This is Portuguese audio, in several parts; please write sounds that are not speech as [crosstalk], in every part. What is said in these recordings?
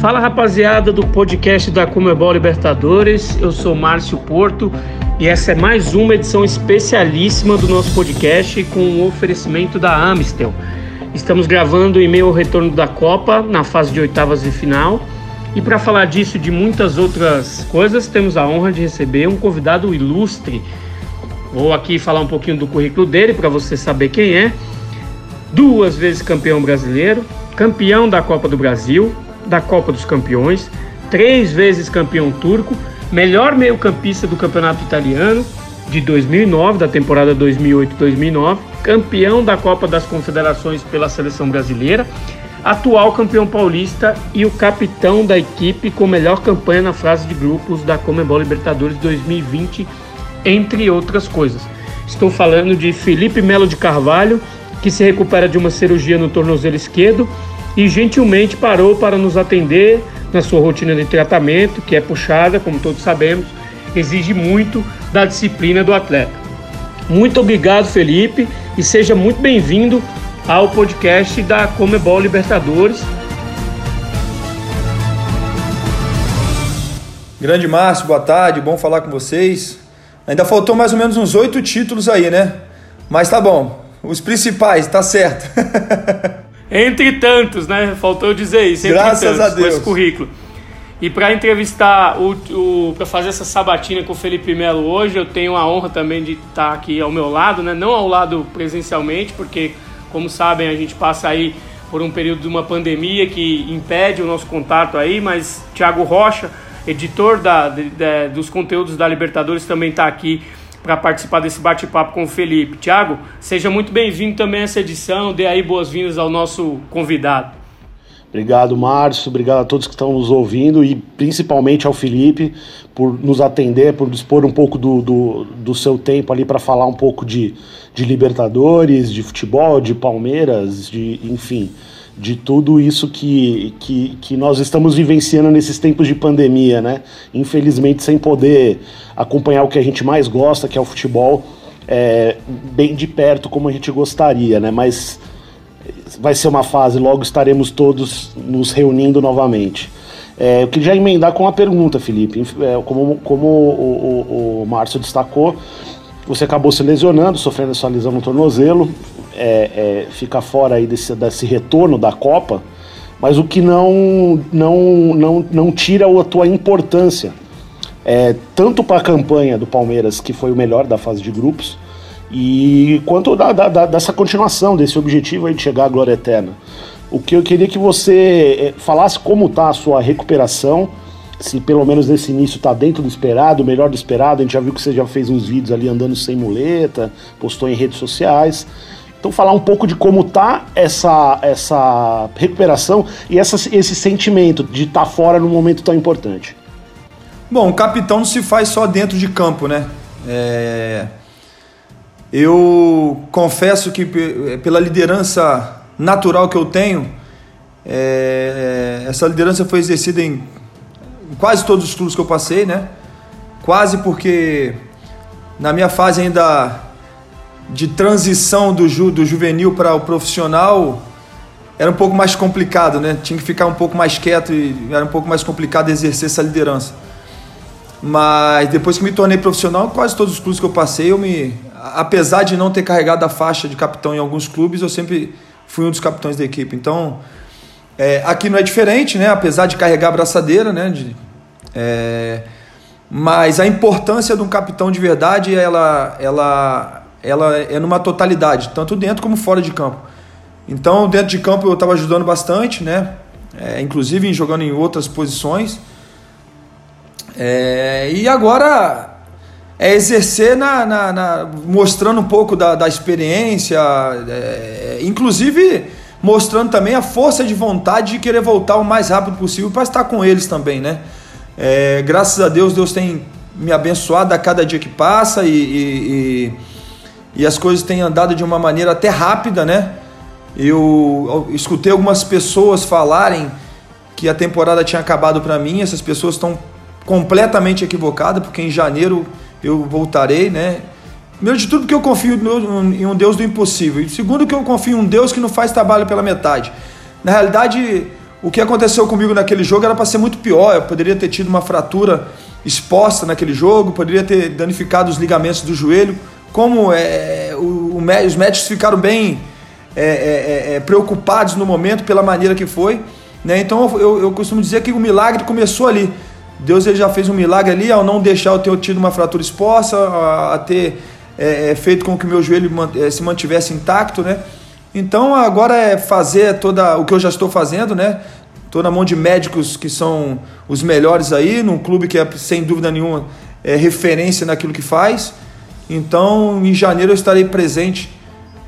Fala rapaziada do podcast da Comebol Libertadores, eu sou Márcio Porto e essa é mais uma edição especialíssima do nosso podcast com o um oferecimento da Amistel. Estamos gravando em meio ao retorno da Copa, na fase de oitavas de final. E para falar disso e de muitas outras coisas, temos a honra de receber um convidado ilustre. Vou aqui falar um pouquinho do currículo dele para você saber quem é. Duas vezes campeão brasileiro, campeão da Copa do Brasil, da Copa dos Campeões, três vezes campeão turco, melhor meio-campista do Campeonato Italiano de 2009, da temporada 2008-2009, campeão da Copa das Confederações pela seleção brasileira, atual campeão paulista e o capitão da equipe com melhor campanha na fase de grupos da Comebol Libertadores 2020, entre outras coisas. Estou falando de Felipe Melo de Carvalho, que se recupera de uma cirurgia no tornozelo esquerdo e gentilmente parou para nos atender na sua rotina de tratamento, que é puxada, como todos sabemos, exige muito da disciplina do atleta. Muito obrigado, Felipe, e seja muito bem-vindo ao podcast da Comebol Libertadores. Grande Márcio, boa tarde, bom falar com vocês. Ainda faltou mais ou menos uns oito títulos aí, né? Mas tá bom, os principais, tá certo. [laughs] Entre tantos, né? Faltou dizer isso. Entre Graças tantos, a Deus. Com esse currículo. E para entrevistar, o, o para fazer essa sabatina com o Felipe Melo hoje, eu tenho a honra também de estar aqui ao meu lado, né? Não ao lado presencialmente, porque, como sabem, a gente passa aí por um período de uma pandemia que impede o nosso contato aí, mas Thiago Rocha, editor da, de, de, dos conteúdos da Libertadores, também está aqui para participar desse bate-papo com o Felipe. Tiago, seja muito bem-vindo também a essa edição, dê aí boas-vindas ao nosso convidado. Obrigado, Márcio, obrigado a todos que estão nos ouvindo e principalmente ao Felipe por nos atender, por dispor um pouco do, do, do seu tempo ali para falar um pouco de, de Libertadores, de futebol, de Palmeiras, de enfim, de tudo isso que, que, que nós estamos vivenciando nesses tempos de pandemia, né? Infelizmente, sem poder acompanhar o que a gente mais gosta, que é o futebol, é, bem de perto como a gente gostaria, né? Mas vai ser uma fase, logo estaremos todos nos reunindo novamente. É, eu queria emendar com uma pergunta, Felipe. É, como como o, o, o Márcio destacou, você acabou se lesionando, sofrendo essa lesão no tornozelo, é, é, fica fora aí desse, desse retorno da Copa, mas o que não, não, não, não tira a tua importância, é, tanto para a campanha do Palmeiras, que foi o melhor da fase de grupos, e quanto da, da, dessa continuação, desse objetivo de chegar à glória eterna. O que eu queria que você é, falasse como está a sua recuperação, se pelo menos nesse início está dentro do esperado, melhor do esperado. A gente já viu que você já fez uns vídeos ali andando sem muleta, postou em redes sociais. Então falar um pouco de como tá essa, essa recuperação e essa, esse sentimento de estar tá fora num momento tão importante. Bom, o capitão não se faz só dentro de campo, né? É... Eu confesso que pela liderança natural que eu tenho, é... essa liderança foi exercida em quase todos os clubes que eu passei, né? Quase porque na minha fase ainda de transição do, ju, do juvenil para o profissional era um pouco mais complicado, né? Tinha que ficar um pouco mais quieto e era um pouco mais complicado exercer essa liderança. Mas depois que me tornei profissional, quase todos os clubes que eu passei, eu me, apesar de não ter carregado a faixa de capitão em alguns clubes, eu sempre fui um dos capitães da equipe. Então, é, aqui não é diferente, né? Apesar de carregar a braçadeira, né? De, é, mas a importância de um capitão de verdade, ela, ela, ela é numa totalidade, tanto dentro como fora de campo. Então, dentro de campo eu estava ajudando bastante, né? É, inclusive jogando em outras posições. É, e agora é exercer na, na, na, mostrando um pouco da, da experiência, é, inclusive mostrando também a força de vontade de querer voltar o mais rápido possível para estar com eles também, né? É, graças a Deus, Deus tem me abençoado a cada dia que passa e, e, e, e as coisas têm andado de uma maneira até rápida, né? Eu, escutei algumas pessoas falarem que a temporada tinha acabado para mim, essas pessoas estão completamente equivocadas, porque em janeiro eu voltarei, né? Primeiro de tudo, porque eu confio em um Deus do impossível. E segundo, que eu confio em um Deus que não faz trabalho pela metade. Na realidade, o que aconteceu comigo naquele jogo era para ser muito pior. Eu poderia ter tido uma fratura exposta naquele jogo, poderia ter danificado os ligamentos do joelho. Como é, o, o, os médicos ficaram bem é, é, é, preocupados no momento pela maneira que foi. Né? Então eu, eu costumo dizer que o milagre começou ali. Deus ele já fez um milagre ali ao não deixar eu ter tido uma fratura exposta, a, a ter é, é, feito com que meu joelho se mantivesse intacto, né? Então agora é fazer toda o que eu já estou fazendo, né? Estou na mão de médicos que são os melhores aí, num clube que é sem dúvida nenhuma é referência naquilo que faz. Então em janeiro eu estarei presente,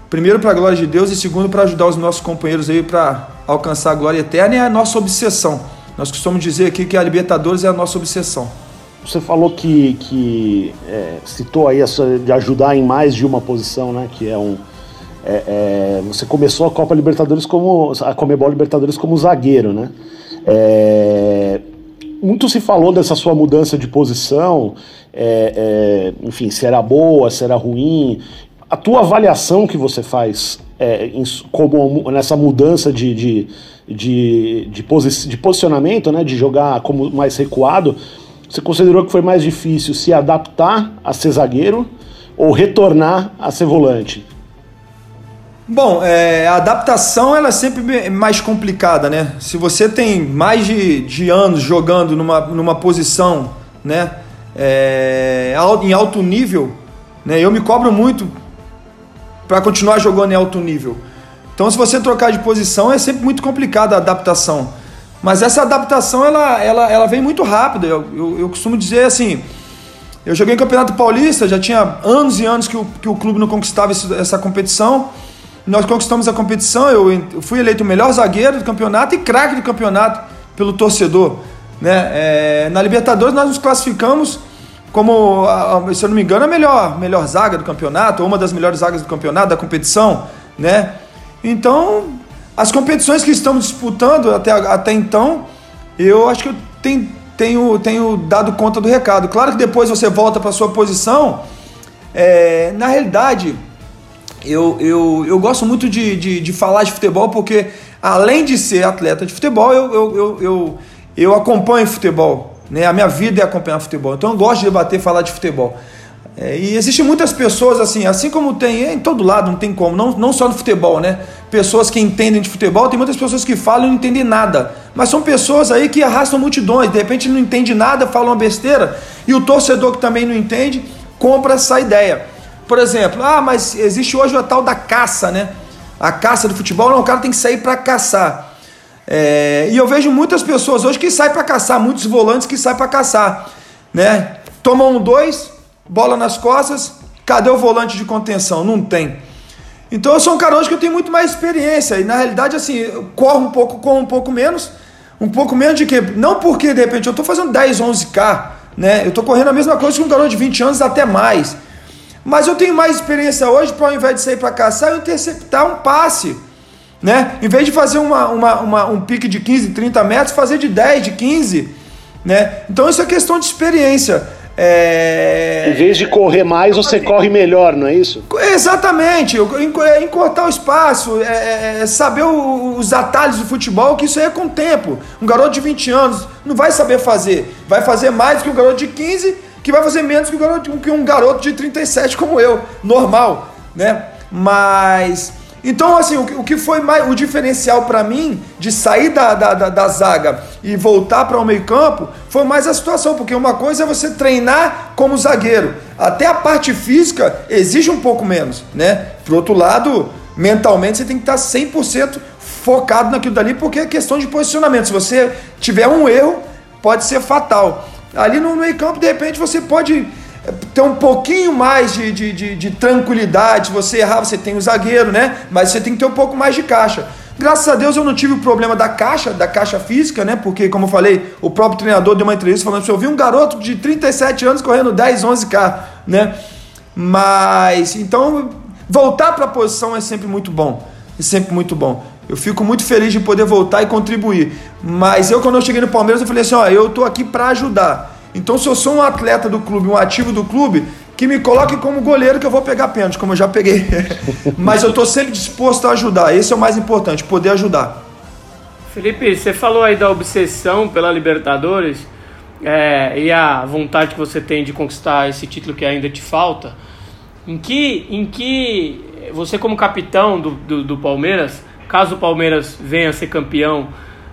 primeiro para a glória de Deus e segundo para ajudar os nossos companheiros aí para alcançar a glória eterna. E é a nossa obsessão. Nós costumamos dizer aqui que a Libertadores é a nossa obsessão. Você falou que, que é, citou aí essa de ajudar em mais de uma posição, né? Que é um é, é, você começou a Copa Libertadores como a Comebol Libertadores como zagueiro, né? É, muito se falou dessa sua mudança de posição, é, é, enfim, se era boa, se era ruim. A tua avaliação que você faz é, em, como nessa mudança de, de, de, de, posi de posicionamento, né, de jogar como mais recuado, você considerou que foi mais difícil se adaptar a ser zagueiro ou retornar a ser volante? Bom, é, a adaptação ela é sempre mais complicada, né? Se você tem mais de, de anos jogando numa, numa posição, né, é, em alto nível, né, eu me cobro muito para continuar jogando em alto nível. Então, se você trocar de posição, é sempre muito complicada a adaptação. Mas essa adaptação ela, ela, ela vem muito rápida. Eu, eu, eu costumo dizer assim: eu joguei em Campeonato Paulista, já tinha anos e anos que o, que o clube não conquistava essa competição. Nós conquistamos a competição, eu fui eleito o melhor zagueiro do campeonato e craque do campeonato pelo torcedor. Né? É, na Libertadores nós nos classificamos como, se eu não me engano, a melhor, melhor zaga do campeonato, ou uma das melhores zagas do campeonato, da competição. Né? Então, as competições que estamos disputando até, até então, eu acho que eu tenho, tenho, tenho dado conta do recado. Claro que depois você volta para sua posição, é, na realidade eu, eu, eu gosto muito de, de, de, falar de futebol porque, além de ser atleta de futebol, eu, eu, eu, eu, eu acompanho futebol. Né? A minha vida é acompanhar futebol. Então eu gosto de debater falar de futebol. É, e existem muitas pessoas assim, assim como tem é, em todo lado, não tem como, não, não só no futebol, né? Pessoas que entendem de futebol, tem muitas pessoas que falam e não entendem nada. Mas são pessoas aí que arrastam multidões, de repente não entende nada, falam uma besteira, e o torcedor que também não entende, compra essa ideia. Por exemplo, ah, mas existe hoje a tal da caça, né? A caça do futebol, não, o cara tem que sair para caçar. É, e eu vejo muitas pessoas hoje que saem para caçar, muitos volantes que saem para caçar, né? Tomam um dois, bola nas costas, cadê o volante de contenção? Não tem. Então eu sou um cara hoje que eu tenho muito mais experiência e na realidade assim, eu corro um pouco, com um pouco menos, um pouco menos de quê? Não porque de repente eu estou fazendo 10, 11k, né? Eu estou correndo a mesma coisa que um garoto de 20 anos até mais. Mas eu tenho mais experiência hoje para ao invés de sair para caçar, eu interceptar um passe. Né? Em vez de fazer uma, uma, uma, um pique de 15, 30 metros, fazer de 10, de 15. Né? Então isso é questão de experiência. É... Em vez de correr mais, você corre melhor, não é isso? Exatamente, é encurtar o espaço, é, é, é saber o, os atalhos do futebol, que isso aí é com o tempo. Um garoto de 20 anos não vai saber fazer, vai fazer mais que um garoto de 15 que vai fazer menos que um garoto, que um garoto de 37 como eu, normal, né? Mas então, assim, o, que foi mais o diferencial para mim de sair da, da, da, da zaga e voltar para o meio-campo foi mais a situação, porque uma coisa é você treinar como zagueiro, até a parte física exige um pouco menos, né? Por outro lado, mentalmente você tem que estar 100% focado naquilo dali, porque é questão de posicionamento. Se você tiver um erro, pode ser fatal. Ali no meio campo, de repente, você pode ter um pouquinho mais de, de, de, de tranquilidade. Se você errar, você tem o zagueiro, né? Mas você tem que ter um pouco mais de caixa. Graças a Deus eu não tive o problema da caixa, da caixa física, né? Porque, como eu falei, o próprio treinador deu uma entrevista falando assim: eu vi um garoto de 37 anos correndo 10, 11K, né? Mas, então, voltar para a posição é sempre muito bom. É sempre muito bom. Eu fico muito feliz de poder voltar e contribuir. Mas eu, quando eu cheguei no Palmeiras, eu falei assim: ó, eu tô aqui para ajudar. Então, se eu sou um atleta do clube, um ativo do clube, que me coloque como goleiro que eu vou pegar pênalti, como eu já peguei. [laughs] Mas eu tô sempre disposto a ajudar. Esse é o mais importante, poder ajudar. Felipe, você falou aí da obsessão pela Libertadores é, e a vontade que você tem de conquistar esse título que ainda te falta. Em que, em que você, como capitão do, do, do Palmeiras, caso o Palmeiras venha a ser campeão,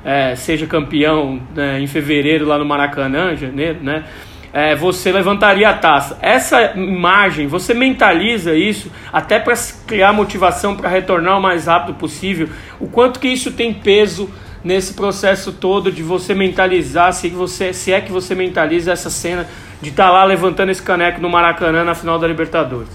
é, seja campeão né, em fevereiro lá no Maracanã, janeiro, né? É, você levantaria a taça. Essa imagem, você mentaliza isso até para criar motivação para retornar o mais rápido possível. O quanto que isso tem peso nesse processo todo de você mentalizar, se, você, se é que você mentaliza essa cena de estar tá lá levantando esse caneco no Maracanã na final da Libertadores?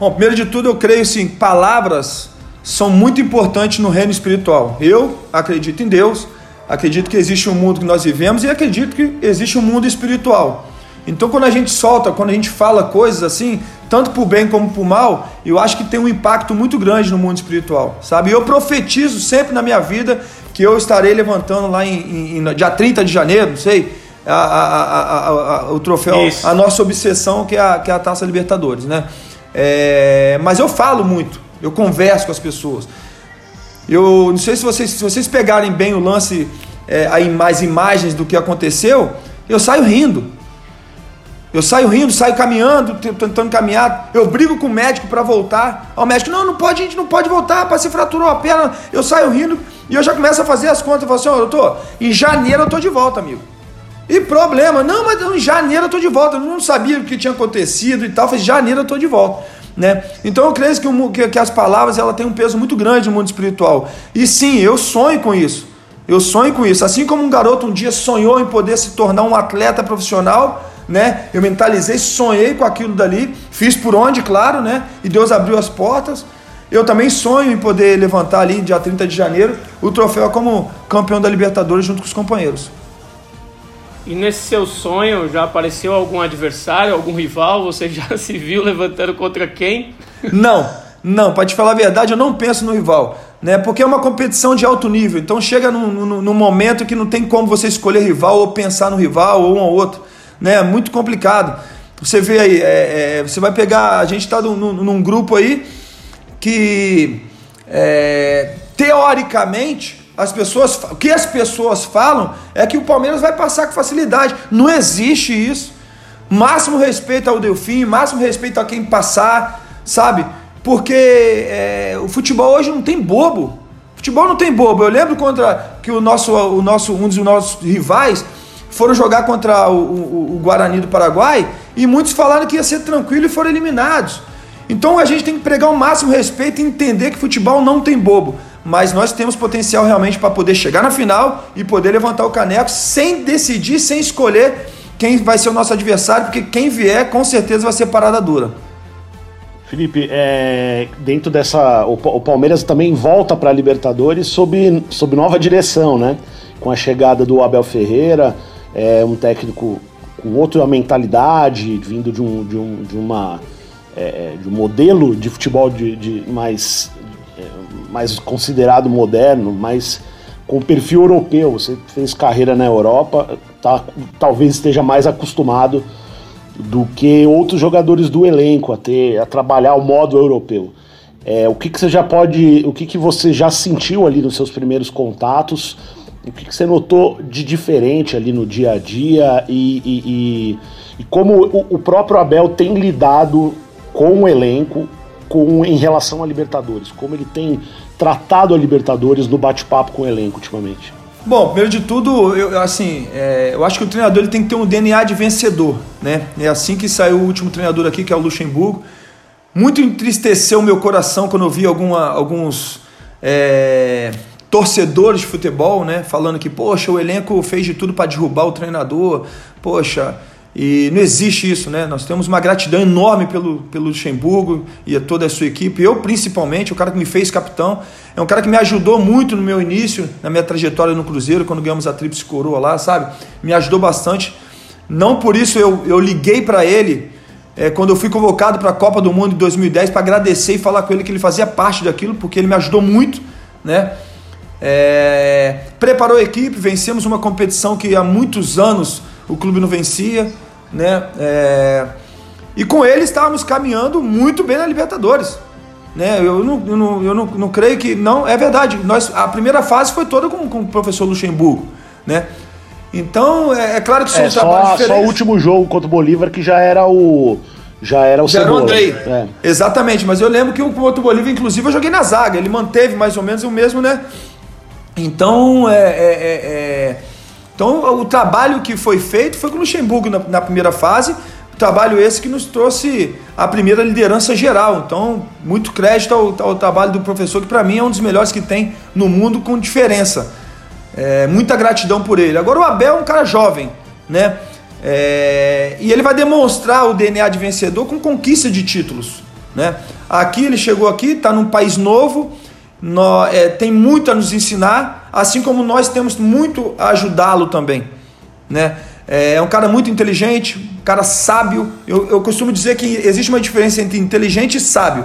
Bom, primeiro de tudo eu creio sim, palavras são muito importantes no reino espiritual. Eu acredito em Deus, acredito que existe um mundo que nós vivemos e acredito que existe um mundo espiritual. Então, quando a gente solta, quando a gente fala coisas assim, tanto para o bem como para o mal, eu acho que tem um impacto muito grande no mundo espiritual, sabe? Eu profetizo sempre na minha vida que eu estarei levantando lá em, em, dia 30 de janeiro, não sei, a, a, a, o troféu, Isso. a nossa obsessão que é a, que é a Taça Libertadores, né? É, mas eu falo muito, eu converso com as pessoas. Eu não sei se vocês, se vocês pegarem bem o lance, é, mais imagens do que aconteceu, eu saio rindo. Eu saio rindo, saio caminhando, tentando caminhar. Eu brigo com o médico para voltar. O médico, não, não pode, a gente não pode voltar, para se fraturou a perna. Eu saio rindo e eu já começo a fazer as contas. Eu falo assim, oh, doutor, em janeiro eu tô de volta, amigo. E problema, não, mas em janeiro eu tô de volta. Eu não sabia o que tinha acontecido e tal. Eu falei, janeiro eu tô de volta. Né? Então eu creio que, que, que as palavras ela têm um peso muito grande no mundo espiritual. E sim, eu sonho com isso. Eu sonho com isso. Assim como um garoto um dia sonhou em poder se tornar um atleta profissional, né? Eu mentalizei, sonhei com aquilo dali, fiz por onde, claro, né? E Deus abriu as portas. Eu também sonho em poder levantar ali, dia 30 de janeiro, o troféu como campeão da Libertadores junto com os companheiros. E nesse seu sonho já apareceu algum adversário, algum rival? Você já [laughs] se viu levantando contra quem? Não, não, para te falar a verdade, eu não penso no rival, né? Porque é uma competição de alto nível. Então chega num, num, num momento que não tem como você escolher rival ou pensar no rival ou um ou outro né? Muito complicado. Você vê aí, é, é, você vai pegar, a gente está num, num, grupo aí que é, teoricamente as pessoas, o que as pessoas falam é que o Palmeiras vai passar com facilidade. Não existe isso. Máximo respeito ao Delfim, máximo respeito a quem passar, sabe? Porque é, o futebol hoje não tem bobo. Futebol não tem bobo. Eu lembro contra que o nosso, o nosso, um dos nossos rivais foram jogar contra o, o, o, Guarani do Paraguai e muitos falaram que ia ser tranquilo e foram eliminados. Então a gente tem que pregar o máximo respeito e entender que futebol não tem bobo. Mas nós temos potencial realmente para poder chegar na final e poder levantar o caneco sem decidir, sem escolher quem vai ser o nosso adversário, porque quem vier com certeza vai ser parada dura. Felipe, é, dentro dessa. O, o Palmeiras também volta para a Libertadores sob, sob nova direção, né? Com a chegada do Abel Ferreira, é um técnico com outra mentalidade, vindo de um, de um, de uma, é, é, de um modelo de futebol de, de mais, mais considerado moderno, mais com perfil europeu. Você fez carreira na Europa, tá, talvez esteja mais acostumado do que outros jogadores do elenco a ter a trabalhar o modo europeu. É, o que, que você já pode, o que, que você já sentiu ali nos seus primeiros contatos? O que, que você notou de diferente ali no dia a dia e, e, e, e como o, o, próprio Abel tem lidado com o elenco com, em relação a Libertadores? Como ele tem tratado a Libertadores no bate-papo com o elenco ultimamente? Bom, primeiro de tudo, eu, assim, é, eu acho que o treinador ele tem que ter um DNA de vencedor, né? É assim que saiu o último treinador aqui, que é o Luxemburgo. Muito entristeceu o meu coração quando eu vi alguma, alguns é, torcedores de futebol, né, falando que, poxa, o elenco fez de tudo para derrubar o treinador, poxa, e não existe isso, né? Nós temos uma gratidão enorme pelo, pelo Luxemburgo e toda a sua equipe. Eu, principalmente, o cara que me fez capitão, é um cara que me ajudou muito no meu início, na minha trajetória no Cruzeiro, quando ganhamos a Tríplice Coroa lá, sabe? Me ajudou bastante. Não por isso eu, eu liguei para ele é, quando eu fui convocado para a Copa do Mundo em 2010 para agradecer e falar com ele que ele fazia parte daquilo, porque ele me ajudou muito, né? É, preparou a equipe, vencemos uma competição que há muitos anos o clube não vencia, né? É, e com ele estávamos caminhando muito bem na Libertadores. Né? Eu, não, eu, não, eu não, não creio que. Não, é verdade. Nós, a primeira fase foi toda com, com o professor Luxemburgo. Né? Então, é, é claro que são é, só, só o último jogo contra o Bolívar que já era o. Já era o já Cebola. Andrei. É. Exatamente, mas eu lembro que o contra o Bolívar, inclusive, eu joguei na zaga. Ele manteve mais ou menos o mesmo, né? Então, é, é, é, é então o trabalho que foi feito foi com o Luxemburgo na, na primeira fase Trabalho esse que nos trouxe a primeira liderança geral. Então, muito crédito ao, ao trabalho do professor, que para mim é um dos melhores que tem no mundo, com diferença. É, muita gratidão por ele. Agora, o Abel é um cara jovem, né? É, e ele vai demonstrar o DNA de vencedor com conquista de títulos. Né? Aqui ele chegou aqui, está num país novo, é, tem muito a nos ensinar, assim como nós temos muito a ajudá-lo também. Né? É, é um cara muito inteligente, um cara sábio. Eu, eu costumo dizer que existe uma diferença entre inteligente e sábio.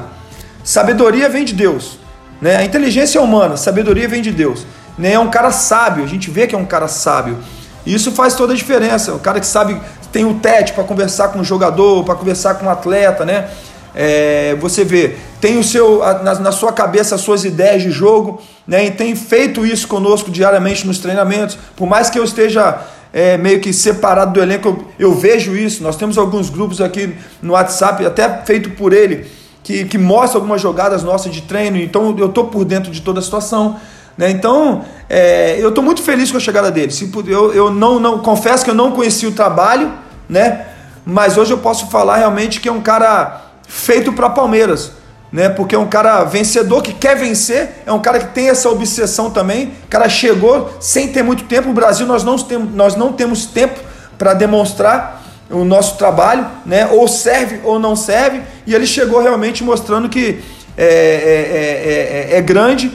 Sabedoria vem de Deus. Né? A inteligência é humana, sabedoria vem de Deus. Né? É um cara sábio, a gente vê que é um cara sábio. Isso faz toda a diferença. O cara que sabe, tem o TET para conversar com o jogador, para conversar com o atleta, né? É, você vê, tem o seu na, na, sua cabeça as suas ideias de jogo, né? E tem feito isso conosco diariamente nos treinamentos. Por mais que eu esteja é, meio que separado do elenco, eu, eu, vejo isso. Nós temos alguns grupos aqui no WhatsApp, até feito por ele, que, que mostra algumas jogadas nossas de treino, então eu estou por dentro de toda a situação. Né? Então, é, eu estou muito feliz com a chegada dele. Se, eu eu não, não confesso que eu não conheci o trabalho, né? mas hoje eu posso falar realmente que é um cara feito para Palmeiras né? Porque é um cara vencedor que quer vencer, é um cara que tem essa obsessão também. O cara chegou sem ter muito tempo. O Brasil nós não temos, nós não temos tempo para demonstrar o nosso trabalho, né? Ou serve ou não serve. E ele chegou realmente mostrando que é, é, é, é grande,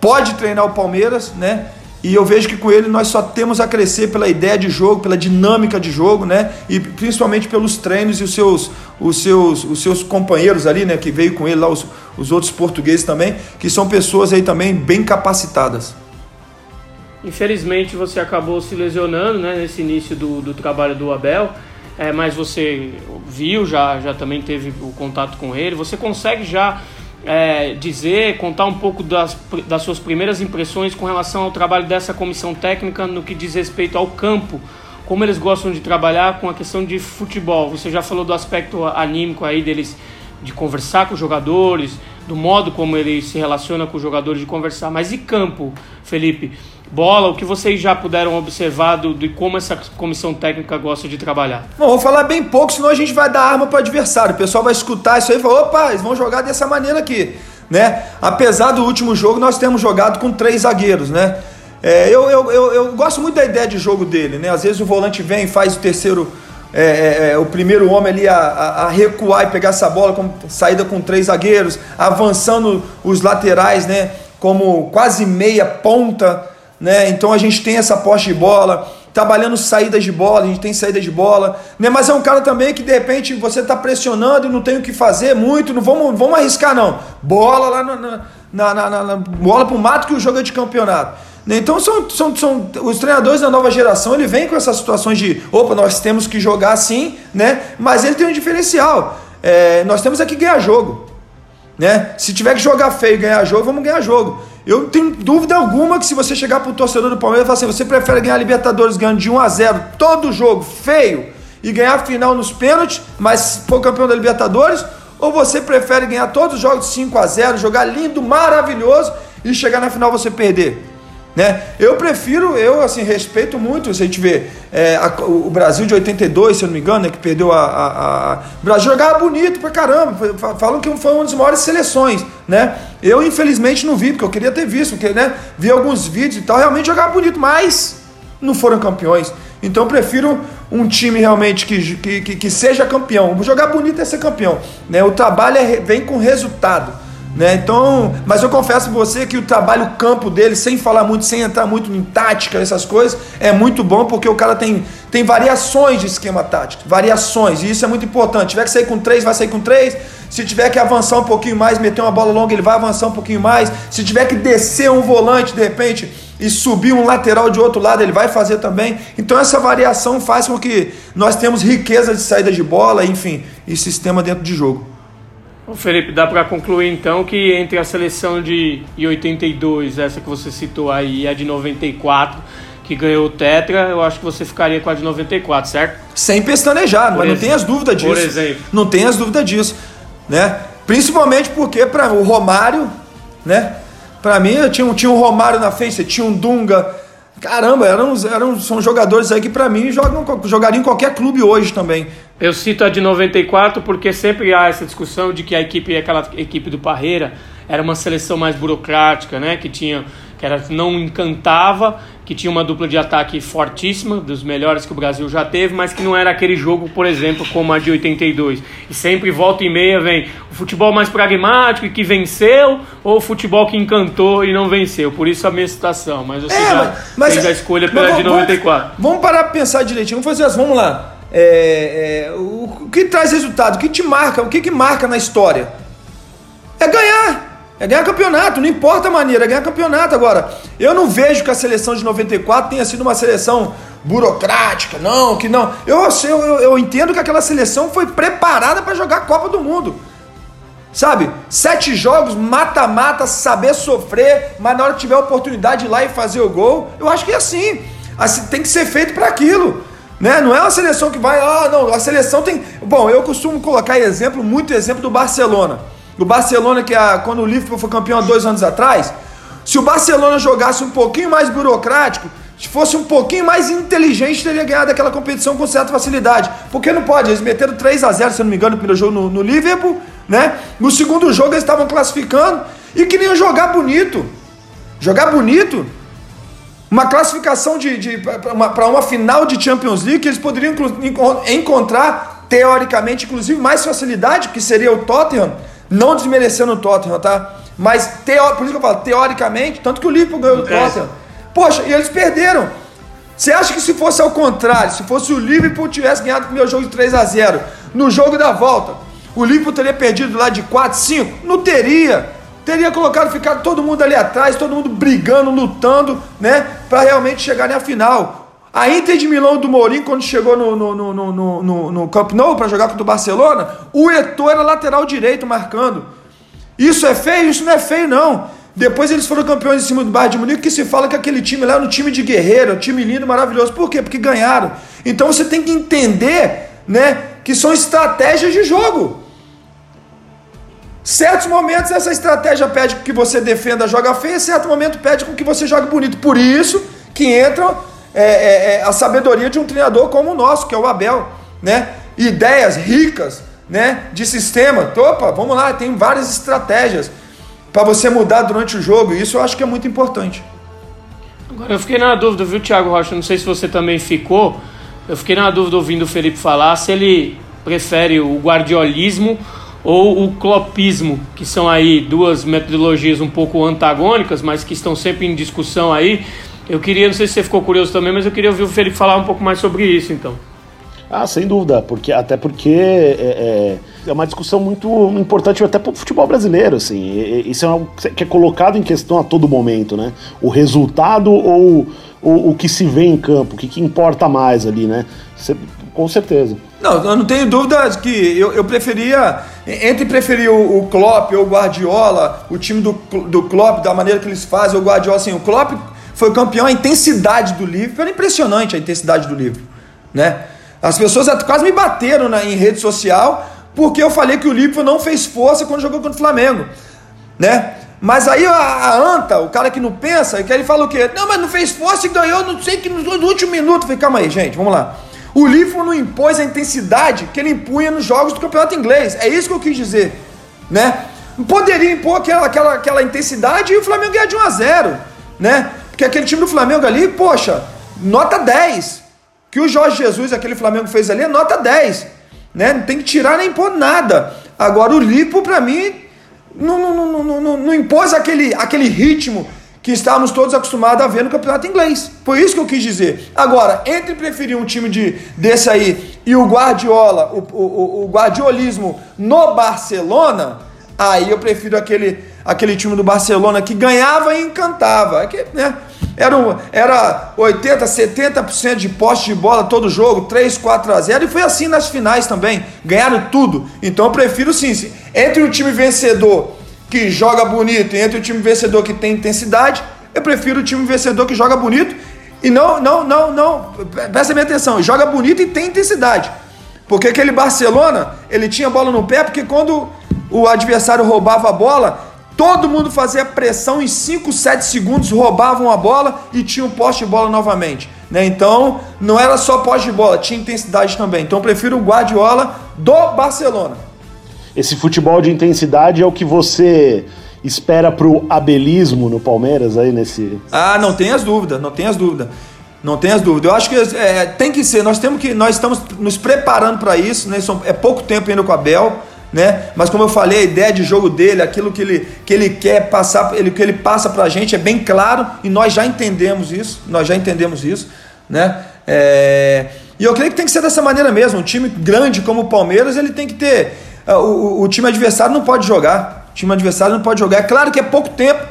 pode treinar o Palmeiras, né? E eu vejo que com ele nós só temos a crescer pela ideia de jogo, pela dinâmica de jogo, né? E principalmente pelos treinos e os seus, os seus, os seus companheiros ali, né? Que veio com ele lá, os, os outros portugueses também, que são pessoas aí também bem capacitadas. Infelizmente você acabou se lesionando, né? Nesse início do, do trabalho do Abel. É, mas você viu, já, já também teve o contato com ele. Você consegue já é, dizer, contar um pouco das, das suas primeiras impressões com relação ao trabalho dessa comissão técnica no que diz respeito ao campo, como eles gostam de trabalhar com a questão de futebol. Você já falou do aspecto anímico aí deles de conversar com os jogadores, do modo como ele se relaciona com os jogadores de conversar, mas e campo, Felipe? Bola, o que vocês já puderam observar do, de como essa comissão técnica gosta de trabalhar? Bom, vou falar bem pouco, senão a gente vai dar arma para o adversário. O pessoal vai escutar isso aí e falar, opa, eles vão jogar dessa maneira aqui. Né? Apesar do último jogo, nós temos jogado com três zagueiros, né? É, eu, eu, eu, eu, gosto muito da ideia de jogo dele, né? Às vezes o volante vem e faz o terceiro, é, é, é o primeiro homem ali a, a, a, recuar e pegar essa bola, com saída com três zagueiros, avançando os laterais, né? Como quase meia ponta, né? Então a gente tem essa posse de bola, trabalhando saídas de bola, a gente tem saídas de bola, né? Mas é um cara também que de repente você está pressionando e não tem o que fazer muito, não vamos, vamos arriscar não. Bola lá na, na, na, na, na bola pro mato que o jogo é de campeonato. Né? Então são, são, são os treinadores da nova geração, ele vem com essas situações de, opa, nós temos que jogar assim, né? Mas ele tem um diferencial. É, nós temos aqui ganhar jogo. Né? Se tiver que jogar feio e ganhar jogo, vamos ganhar jogo. Eu tenho dúvida alguma que se você chegar para o torcedor do Palmeiras e falar assim, você prefere ganhar Libertadores ganhando de 1 a 0 todo jogo feio e ganhar a final nos pênaltis, mas for campeão da Libertadores, ou você prefere ganhar todos os jogos 5 a 0 jogar lindo, maravilhoso e chegar na final você perder? Né? Eu prefiro, eu assim, respeito muito, se a gente vê é, a, o Brasil de 82, se eu não me engano, né, que perdeu a, a, a, O Brasil jogava bonito pra caramba, falam que foi uma das maiores seleções, né? Eu infelizmente não vi, porque eu queria ter visto, porque né, vi alguns vídeos e tal, realmente jogava bonito, mas não foram campeões. Então eu prefiro um time realmente que, que, que, que seja campeão. Jogar bonito é ser campeão. Né? O trabalho é, vem com resultado. Né? Então, mas eu confesso para você que o trabalho campo dele, sem falar muito, sem entrar muito em tática, essas coisas, é muito bom porque o cara tem, tem variações de esquema tático, variações, e isso é muito importante. Se tiver que sair com três, vai sair com três. Se tiver que avançar um pouquinho mais, meter uma bola longa, ele vai avançar um pouquinho mais. Se tiver que descer um volante de repente e subir um lateral de outro lado, ele vai fazer também. Então essa variação faz com que nós tenhamos riqueza de saída de bola, enfim, e sistema dentro de jogo. Ô Felipe, dá para concluir então que entre a seleção de 82, essa que você citou aí, e a de 94, que ganhou o Tetra, eu acho que você ficaria com a de 94, certo? Sem pestanejar, mas não tem as dúvidas disso. Por exemplo. Não tem as dúvidas disso, né? Principalmente porque para o Romário, né? Para mim, eu tinha, tinha um Romário na frente, tinha um Dunga. Caramba, eram, eram, são jogadores aí que para mim jogam, jogariam em qualquer clube hoje também. Eu cito a de 94 porque sempre há essa discussão de que a equipe, aquela equipe do Parreira, era uma seleção mais burocrática, né? Que tinha que era, não encantava, que tinha uma dupla de ataque fortíssima, dos melhores que o Brasil já teve, mas que não era aquele jogo, por exemplo, como a de 82. E sempre volta e meia vem o futebol mais pragmático e que venceu, ou o futebol que encantou e não venceu. Por isso a minha citação. Mas você é, já mas, mas, fez a escolha pela vamos, de 94. Vamos, vamos parar para pensar direitinho. Vamos fazer as. Vamos lá. É, é, o, o que traz resultado? O que te marca? O que, que marca na história? É ganhar. É ganhar campeonato, não importa a maneira, é ganhar campeonato. Agora, eu não vejo que a seleção de 94 tenha sido uma seleção burocrática, não, que não. Eu, eu, eu entendo que aquela seleção foi preparada para jogar a Copa do Mundo. Sabe? Sete jogos, mata-mata, saber sofrer, mas na hora que tiver a oportunidade de ir lá e fazer o gol, eu acho que é assim. assim tem que ser feito para aquilo. Né? Não é uma seleção que vai, ah, não, a seleção tem. Bom, eu costumo colocar exemplo, muito exemplo do Barcelona. Do Barcelona, que é quando o Liverpool foi campeão há dois anos atrás, se o Barcelona jogasse um pouquinho mais burocrático, se fosse um pouquinho mais inteligente, teria ganhado aquela competição com certa facilidade. Porque não pode, eles meteram 3 a 0 se não me engano, no primeiro jogo no, no Liverpool, né? No segundo jogo eles estavam classificando e queriam jogar bonito. Jogar bonito. Uma classificação de, de para uma, uma final de Champions League que eles poderiam encontrar, teoricamente, inclusive, mais facilidade, que seria o Tottenham não desmerecendo o Tottenham, tá? Mas, por isso que eu falo, teoricamente, tanto que o Liverpool ganhou do Tottenham. Poxa, e eles perderam. Você acha que se fosse ao contrário, se fosse o Liverpool tivesse ganhado o primeiro jogo de 3 a 0 no jogo da volta, o Liverpool teria perdido lá de 4, 5? Não teria. Teria colocado, ficado todo mundo ali atrás, todo mundo brigando, lutando, né? Para realmente chegar na final. A Inter de Milão do Mourinho, quando chegou no, no, no, no, no, no Camp Nou para jogar contra o Barcelona, o Eto'o era lateral direito marcando. Isso é feio? Isso não é feio, não. Depois eles foram campeões em cima do Bayern de Munique, que se fala que aquele time lá era um time de guerreiro, um time lindo, maravilhoso. Por quê? Porque ganharam. Então você tem que entender, né, que são estratégias de jogo. Certos momentos essa estratégia pede que você defenda, joga feio, certo momento pede com que você jogue bonito. Por isso que entram é, é, é, a sabedoria de um treinador como o nosso, que é o Abel, né? Ideias ricas, né? De sistema. Opa, vamos lá, tem várias estratégias para você mudar durante o jogo. Isso eu acho que é muito importante. Agora eu fiquei na dúvida, viu, Thiago Rocha? Não sei se você também ficou. Eu fiquei na dúvida ouvindo o Felipe falar se ele prefere o guardiolismo ou o clopismo, que são aí duas metodologias um pouco antagônicas, mas que estão sempre em discussão aí. Eu queria, não sei se você ficou curioso também, mas eu queria ouvir o Felipe falar um pouco mais sobre isso, então. Ah, sem dúvida, porque até porque é, é, é uma discussão muito importante até para o futebol brasileiro, assim. Isso é algo que é colocado em questão a todo momento, né? O resultado ou, ou o que se vê em campo, o que, que importa mais ali, né? Você, com certeza. Não, eu não tenho dúvida que eu, eu preferia, entre preferir o, o Klopp ou o Guardiola, o time do, do Klopp, da maneira que eles fazem, o Guardiola, assim, o Klopp foi campeão, a intensidade do livro, era impressionante a intensidade do livro, né? As pessoas quase me bateram na, em rede social porque eu falei que o Liverpool não fez força quando jogou contra o Flamengo, né? Mas aí a, a Anta, o cara que não pensa, que ele fala o quê? Não, mas não fez força e ganhou, não sei que no, no último minuto. falei, calma aí, gente, vamos lá. O Liverpool não impôs a intensidade que ele impunha nos jogos do campeonato inglês. É isso que eu quis dizer, né? Poderia impor aquela, aquela, aquela intensidade e o Flamengo ganhar de 1 a 0, né? Porque aquele time do Flamengo ali, poxa, nota 10. Que o Jorge Jesus, aquele Flamengo fez ali, é nota 10. Né? Não tem que tirar nem pôr nada. Agora o Lipo, para mim, não, não, não, não, não impôs aquele, aquele ritmo que estávamos todos acostumados a ver no campeonato inglês. Foi isso que eu quis dizer. Agora, entre preferir um time de, desse aí e o Guardiola, o, o, o guardiolismo no Barcelona, Aí eu prefiro aquele, aquele time do Barcelona que ganhava e encantava. Que, né? Era, um, era 80, 70% de poste de bola todo jogo, 3, 4 a 0. E foi assim nas finais também. Ganharam tudo. Então eu prefiro sim. Entre o time vencedor que joga bonito e entre o time vencedor que tem intensidade, eu prefiro o time vencedor que joga bonito e não, não, não, não. Presta minha atenção, joga bonito e tem intensidade. Porque aquele Barcelona, ele tinha bola no pé, porque quando o adversário roubava a bola, todo mundo fazia pressão em 5, 7 segundos, roubavam a bola e tinham poste de bola novamente. Né? Então, não era só poste de bola, tinha intensidade também. Então, eu prefiro o Guardiola do Barcelona. Esse futebol de intensidade é o que você espera pro abelismo no Palmeiras aí nesse. Ah, não tem as dúvidas, não tem as dúvidas. Não tem as dúvidas. Eu acho que é, tem que ser. Nós temos que, nós estamos nos preparando para isso. Né? É pouco tempo ainda com o Abel, né? Mas como eu falei, a ideia de jogo dele, aquilo que ele, que ele quer passar, ele, que ele passa para a gente é bem claro e nós já entendemos isso. Nós já entendemos isso, né? É, e eu creio que tem que ser dessa maneira mesmo. Um time grande como o Palmeiras, ele tem que ter. O, o, o time adversário não pode jogar. O time adversário não pode jogar. É claro que é pouco tempo,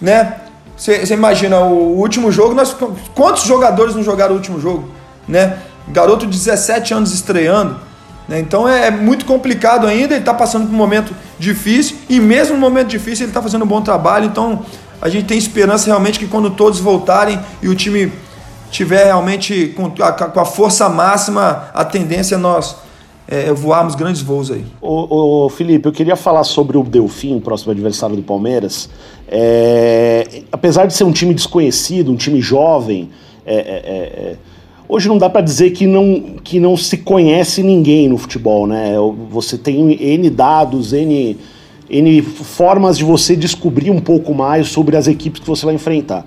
né? Você imagina, o último jogo, nós, quantos jogadores não jogaram o último jogo? Né? Garoto de 17 anos estreando. Né? Então é, é, muito complicado ainda, ele está passando por um momento difícil, e mesmo no momento difícil ele está fazendo um bom trabalho. Então a gente tem esperança realmente que quando todos voltarem e o time tiver realmente com a, com a força máxima, a tendência é nós é, voarmos grandes voos aí. Ô, ô, Felipe, eu queria falar sobre o Delfim, o próximo adversário do Palmeiras. É, apesar de ser um time desconhecido, um time jovem, é, é, é, hoje não dá para dizer que não, que não se conhece ninguém no futebol, né? Você tem N dados, N, N formas de você descobrir um pouco mais sobre as equipes que você vai enfrentar.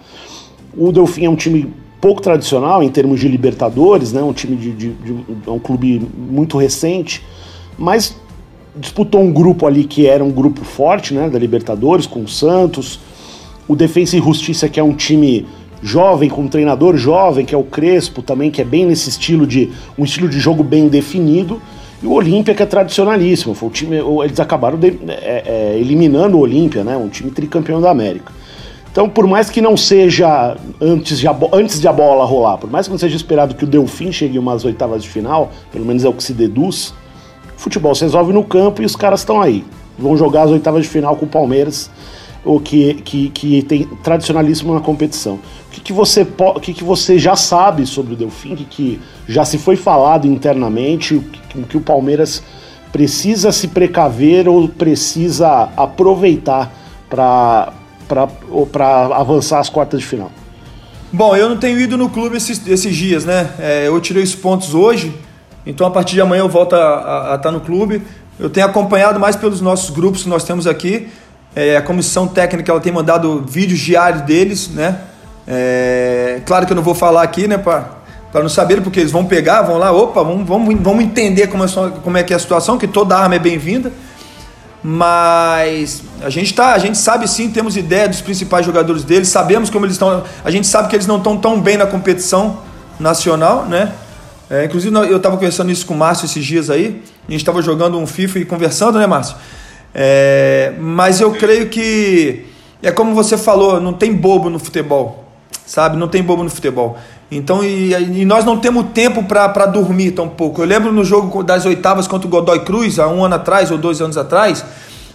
O Delfim é um time pouco tradicional em termos de Libertadores, né? Um time de, de, de, de um clube muito recente, mas disputou um grupo ali que era um grupo forte, né? Da Libertadores com o Santos, o Defensa e Justiça que é um time jovem com um treinador jovem que é o Crespo também que é bem nesse estilo de um estilo de jogo bem definido e o Olímpia que é tradicionalíssimo. Foi o time eles acabaram de, é, é, eliminando o Olímpia, né? Um time tricampeão da América. Então, por mais que não seja antes de, a, antes de a bola rolar, por mais que não seja esperado que o Delfim chegue umas oitavas de final, pelo menos é o que se deduz, futebol se resolve no campo e os caras estão aí. Vão jogar as oitavas de final com o Palmeiras, o que, que, que tem tradicionalíssimo na competição. O que, que, você, o que, que você já sabe sobre o Delfim, que, que já se foi falado internamente, o que, que o Palmeiras precisa se precaver ou precisa aproveitar para avançar as quartas de final? Bom, eu não tenho ido no clube esses, esses dias, né? É, eu tirei os pontos hoje, então a partir de amanhã eu volto a, estar no clube. Eu tenho acompanhado mais pelos nossos grupos que nós temos aqui. É, a comissão técnica ela tem mandado vídeos diários deles, né? É, claro que eu não vou falar aqui, né, para não saber, porque eles vão pegar, vão lá, opa, vamos, vamos, vamos entender como é, como é que é a situação, que toda arma é bem-vinda mas a gente tá, a gente sabe sim, temos ideia dos principais jogadores deles, sabemos como eles estão, a gente sabe que eles não estão tão bem na competição nacional, né? É, inclusive eu estava conversando isso com o Márcio esses dias aí, a gente estava jogando um FIFA e conversando, né, Márcio? É, mas eu creio que é como você falou, não tem bobo no futebol, sabe? Não tem bobo no futebol. Então, e, e nós não temos tempo para dormir tão pouco. Eu lembro no jogo das oitavas contra o Godoy Cruz, há um ano atrás ou dois anos atrás,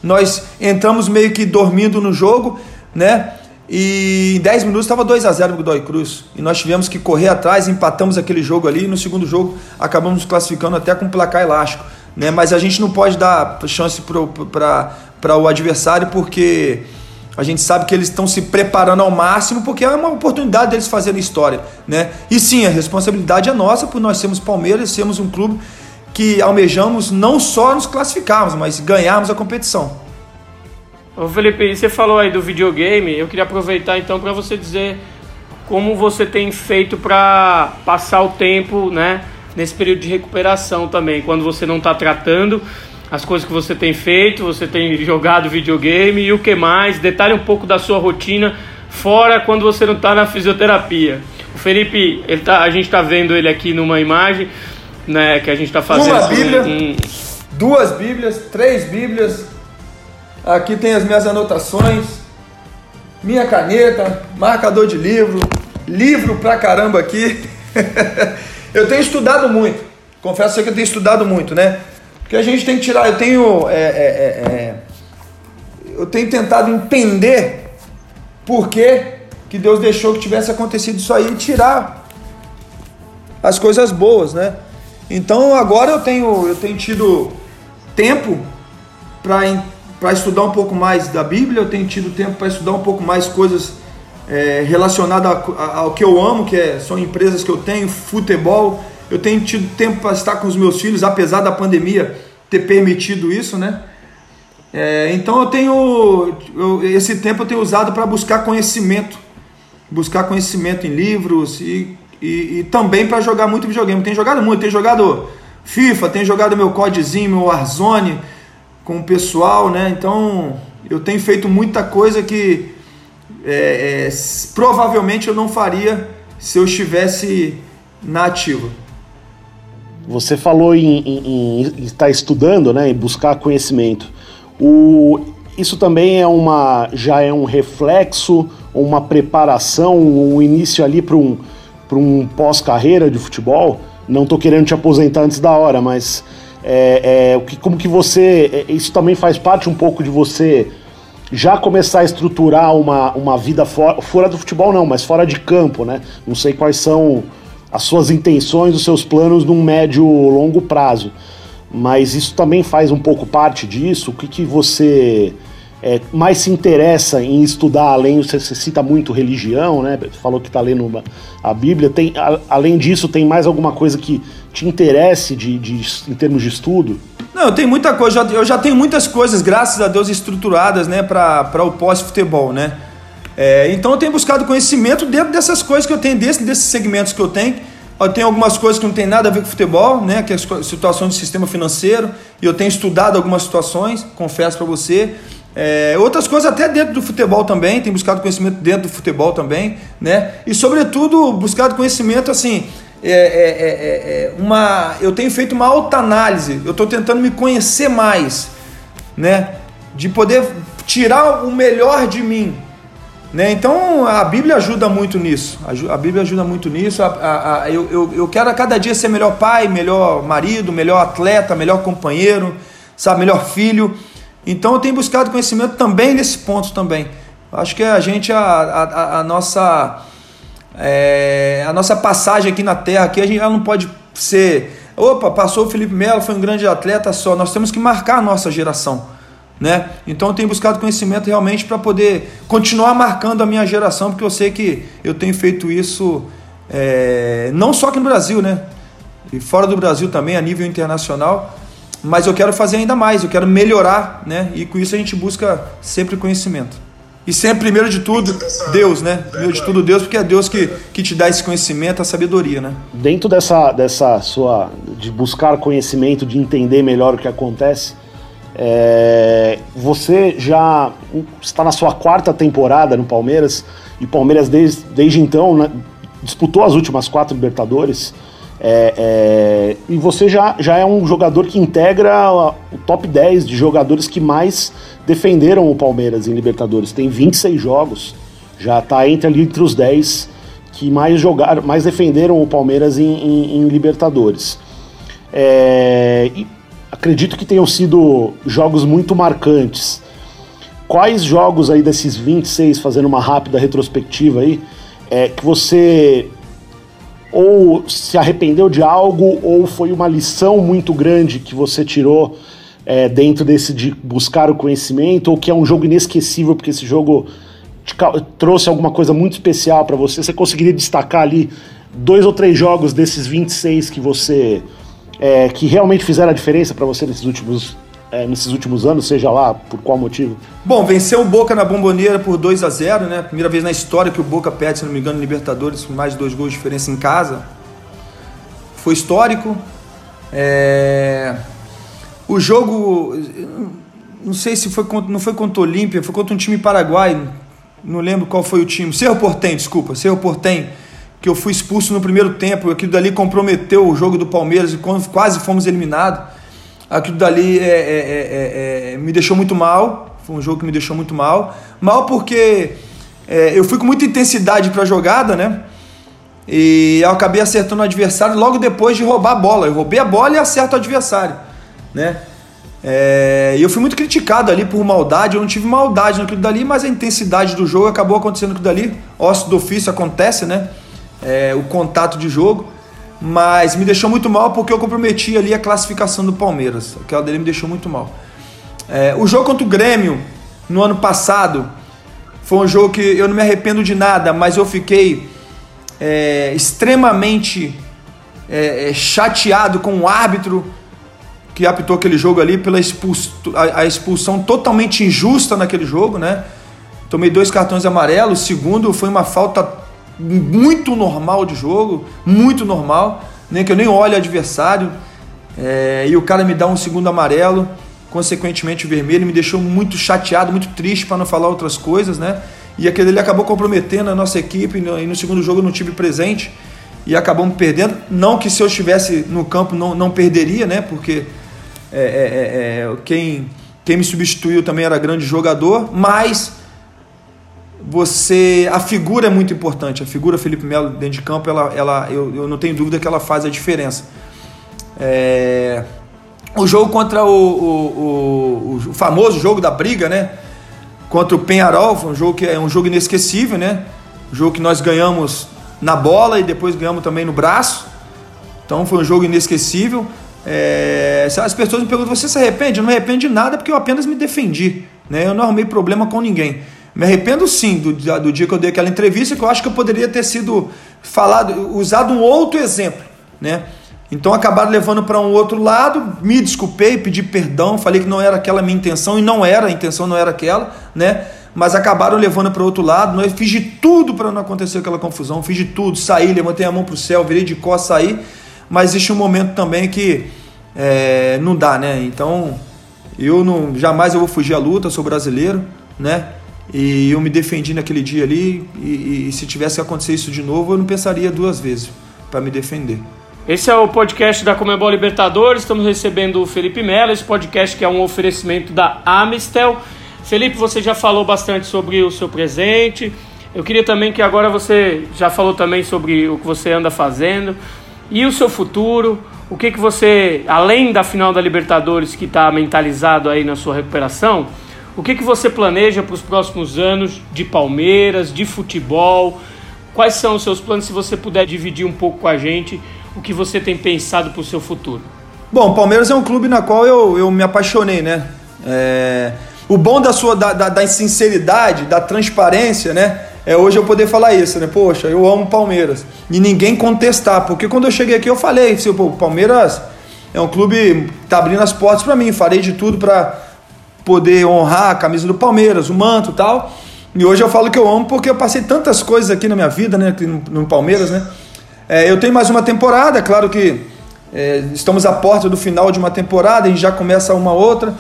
nós entramos meio que dormindo no jogo, né? E em 10 minutos estava 2 a 0 o Godoy Cruz. E nós tivemos que correr atrás, empatamos aquele jogo ali. E no segundo jogo acabamos classificando até com placar elástico. Né? Mas a gente não pode dar chance para o adversário porque a gente sabe que eles estão se preparando ao máximo porque é uma oportunidade deles fazerem história, né? E sim, a responsabilidade é nossa por nós sermos Palmeiras, sermos um clube que almejamos não só nos classificarmos, mas ganharmos a competição. Ô Felipe, você falou aí do videogame, eu queria aproveitar então para você dizer como você tem feito para passar o tempo, né, nesse período de recuperação também, quando você não está tratando as coisas que você tem feito, você tem jogado videogame e o que mais. Detalhe um pouco da sua rotina fora quando você não está na fisioterapia. O Felipe, ele tá, a gente está vendo ele aqui numa imagem, né, que a gente está fazendo. Uma Bíblia, um... duas Bíblias, três Bíblias, Aqui tem as minhas anotações, minha caneta, marcador de livro, livro pra caramba aqui. [laughs] eu tenho estudado muito, confesso que eu tenho estudado muito, né? Porque a gente tem que tirar, eu tenho, é, é, é, é eu tenho tentado entender por que, que Deus deixou que tivesse acontecido isso aí e tirar as coisas boas, né? Então agora eu tenho, eu tenho tido tempo para estudar um pouco mais da Bíblia, eu tenho tido tempo para estudar um pouco mais coisas é, relacionadas ao que eu amo, que é, são empresas que eu tenho, futebol. Eu tenho tido tempo para estar com os meus filhos, apesar da pandemia ter permitido isso, né? É, então eu tenho eu, esse tempo eu tenho usado para buscar conhecimento, buscar conhecimento em livros e, e, e também para jogar muito videogame. Tenho jogado muito, tenho jogado FIFA, tenho jogado meu codezinho, meu Warzone com o pessoal, né? Então eu tenho feito muita coisa que é, é, provavelmente eu não faria se eu estivesse na ativa. Você falou em, em, em estar estudando, né, em buscar conhecimento. O, isso também é uma, já é um reflexo, uma preparação, um início ali para um, um pós-carreira de futebol. Não estou querendo te aposentar antes da hora, mas é, é, como que você. É, isso também faz parte um pouco de você já começar a estruturar uma, uma vida fora, fora do futebol, não, mas fora de campo, né? Não sei quais são as suas intenções, os seus planos num médio longo prazo mas isso também faz um pouco parte disso. O que, que você é, mais se interessa em estudar além? Você, você cita muito religião, né? Falou que está lendo a Bíblia. Tem, a, além disso, tem mais alguma coisa que te interesse de, de, em termos de estudo? Não, eu tenho muita coisa. Eu já tenho muitas coisas, graças a Deus, estruturadas, né, para o pós-futebol, né? É, então eu tenho buscado conhecimento dentro dessas coisas que eu tenho, desse, desses segmentos que eu tenho eu tenho algumas coisas que não tem nada a ver com futebol, né? Que é a situação do sistema financeiro. E eu tenho estudado algumas situações, confesso para você. É, outras coisas até dentro do futebol também, tenho buscado conhecimento dentro do futebol também, né? E sobretudo buscado conhecimento assim, é, é, é, é uma, eu tenho feito uma alta análise, eu estou tentando me conhecer mais, né? De poder tirar o melhor de mim, né? Então a Bíblia ajuda muito nisso. A Bíblia ajuda muito nisso. A, a, a, eu, eu, eu quero a cada dia ser melhor pai, melhor marido, melhor atleta, melhor companheiro, sabe, melhor filho. Então eu tenho buscado conhecimento também nesse ponto também. Acho que a gente, a, a, a nossa é, a nossa passagem aqui na Terra, aqui a gente não pode ser. Opa, passou o Felipe Melo, foi um grande atleta só. Nós temos que marcar a nossa geração. Né? Então eu tenho buscado conhecimento realmente para poder continuar marcando a minha geração, porque eu sei que eu tenho feito isso é, não só aqui no Brasil, né? E fora do Brasil também, a nível internacional. Mas eu quero fazer ainda mais, eu quero melhorar, né? E com isso a gente busca sempre conhecimento. E sempre, primeiro de tudo, Deus, né? Primeiro de tudo, Deus, porque é Deus que, que te dá esse conhecimento, a sabedoria, né? Dentro dessa, dessa sua. de buscar conhecimento, de entender melhor o que acontece, é, você já está na sua quarta temporada no Palmeiras e Palmeiras desde, desde então né, disputou as últimas quatro Libertadores. É, é, e você já, já é um jogador que integra o top 10 de jogadores que mais defenderam o Palmeiras em Libertadores. Tem 26 jogos, já está entre ali entre os 10 que mais jogaram, mais defenderam o Palmeiras em, em, em Libertadores. É, acredito que tenham sido jogos muito marcantes. Quais jogos aí desses 26, fazendo uma rápida retrospectiva aí, é, que você ou se arrependeu de algo ou foi uma lição muito grande que você tirou é, dentro desse de buscar o conhecimento ou que é um jogo inesquecível porque esse jogo trouxe alguma coisa muito especial para você? Você conseguiria destacar ali dois ou três jogos desses 26 que você é, que realmente fizeram a diferença para você nesses últimos, é, nesses últimos anos, seja lá por qual motivo? Bom, venceu o Boca na Bomboneira por 2 a 0 né? Primeira vez na história que o Boca perde, se não me engano, Libertadores, mais de dois gols de diferença em casa. Foi histórico. É... O jogo, não sei se foi contra, não foi contra o Olímpia, foi contra um time paraguai, não lembro qual foi o time. Cerro Portem, desculpa, Cerro Portem que eu fui expulso no primeiro tempo, aquilo dali comprometeu o jogo do Palmeiras e quase fomos eliminados. Aquilo dali é, é, é, é, me deixou muito mal, Foi um jogo que me deixou muito mal. Mal porque é, eu fui com muita intensidade para a jogada, né? E eu acabei acertando o adversário logo depois de roubar a bola. Eu roubei a bola e acerto o adversário, né? É, e eu fui muito criticado ali por maldade. Eu não tive maldade naquilo dali, mas a intensidade do jogo acabou acontecendo aquilo dali. Osso do ofício acontece, né? É, o contato de jogo. Mas me deixou muito mal porque eu comprometi ali a classificação do Palmeiras. Aquela dele me deixou muito mal. É, o jogo contra o Grêmio no ano passado foi um jogo que eu não me arrependo de nada, mas eu fiquei é, extremamente é, é chateado com o árbitro que apitou aquele jogo ali pela expulsão, a, a, expulsão totalmente injusta naquele jogo, né? Tomei dois cartões amarelos. O segundo foi uma falta muito normal de jogo, muito normal, né? que eu nem olho adversário. É, e o cara me dá um segundo amarelo, consequentemente o vermelho, me deixou muito chateado, muito triste para não falar outras coisas, né? E aquele ele acabou comprometendo a nossa equipe, e no segundo jogo eu não tive presente e acabamos perdendo. Não que se eu estivesse no campo não, não perderia, né? Porque é, é, é, é, quem, quem me substituiu também era grande jogador, mas você a figura é muito importante. A figura Felipe Melo dentro de campo, ela, ela, eu, eu não tenho dúvida que ela faz a diferença. É, o jogo contra o, o, o, o, famoso jogo da briga, né? Contra o Penharol, foi um jogo que é um jogo inesquecível, né? Um jogo que nós ganhamos na bola e depois ganhamos também no braço. Então foi um jogo inesquecível. É, as pessoas me perguntam: você se arrepende? Eu não me arrependo de nada porque eu apenas me defendi. Né? Eu não arrumei problema com ninguém. Me arrependo sim do, do dia que eu dei aquela entrevista, que eu acho que eu poderia ter sido falado, usado um outro exemplo. Né? Então acabaram levando para um outro lado, me desculpei, pedi perdão, falei que não era aquela minha intenção, e não era, a intenção não era aquela, né? Mas acabaram levando para outro lado, eu fiz de tudo para não acontecer aquela confusão, fiz de tudo, saí, levantei a mão para o céu, virei de costas, saí mas existe um momento também que é, não dá, né? Então eu não jamais eu vou fugir à luta, sou brasileiro, né? E eu me defendi naquele dia ali e, e se tivesse que acontecer isso de novo, eu não pensaria duas vezes para me defender. Esse é o podcast da Comebol Libertadores. Estamos recebendo o Felipe Melo. Esse podcast que é um oferecimento da Amistel. Felipe, você já falou bastante sobre o seu presente. Eu queria também que agora você já falou também sobre o que você anda fazendo. E o seu futuro? O que, que você, além da final da Libertadores que está mentalizado aí na sua recuperação, o que, que você planeja para os próximos anos de Palmeiras, de futebol? Quais são os seus planos? Se você puder dividir um pouco com a gente o que você tem pensado para o seu futuro. Bom, Palmeiras é um clube na qual eu, eu me apaixonei, né? É... O bom da sua da, da, da sinceridade, da transparência, né? é hoje eu poder falar isso, né? Poxa, eu amo Palmeiras. E ninguém contestar, porque quando eu cheguei aqui eu falei, assim, o Palmeiras é um clube que tá abrindo as portas para mim, farei de tudo para poder honrar a camisa do Palmeiras, o manto e tal. E hoje eu falo que eu amo porque eu passei tantas coisas aqui na minha vida, né, aqui no, no Palmeiras, né? É, eu tenho mais uma temporada, claro que é, estamos à porta do final de uma temporada, gente já começa uma outra.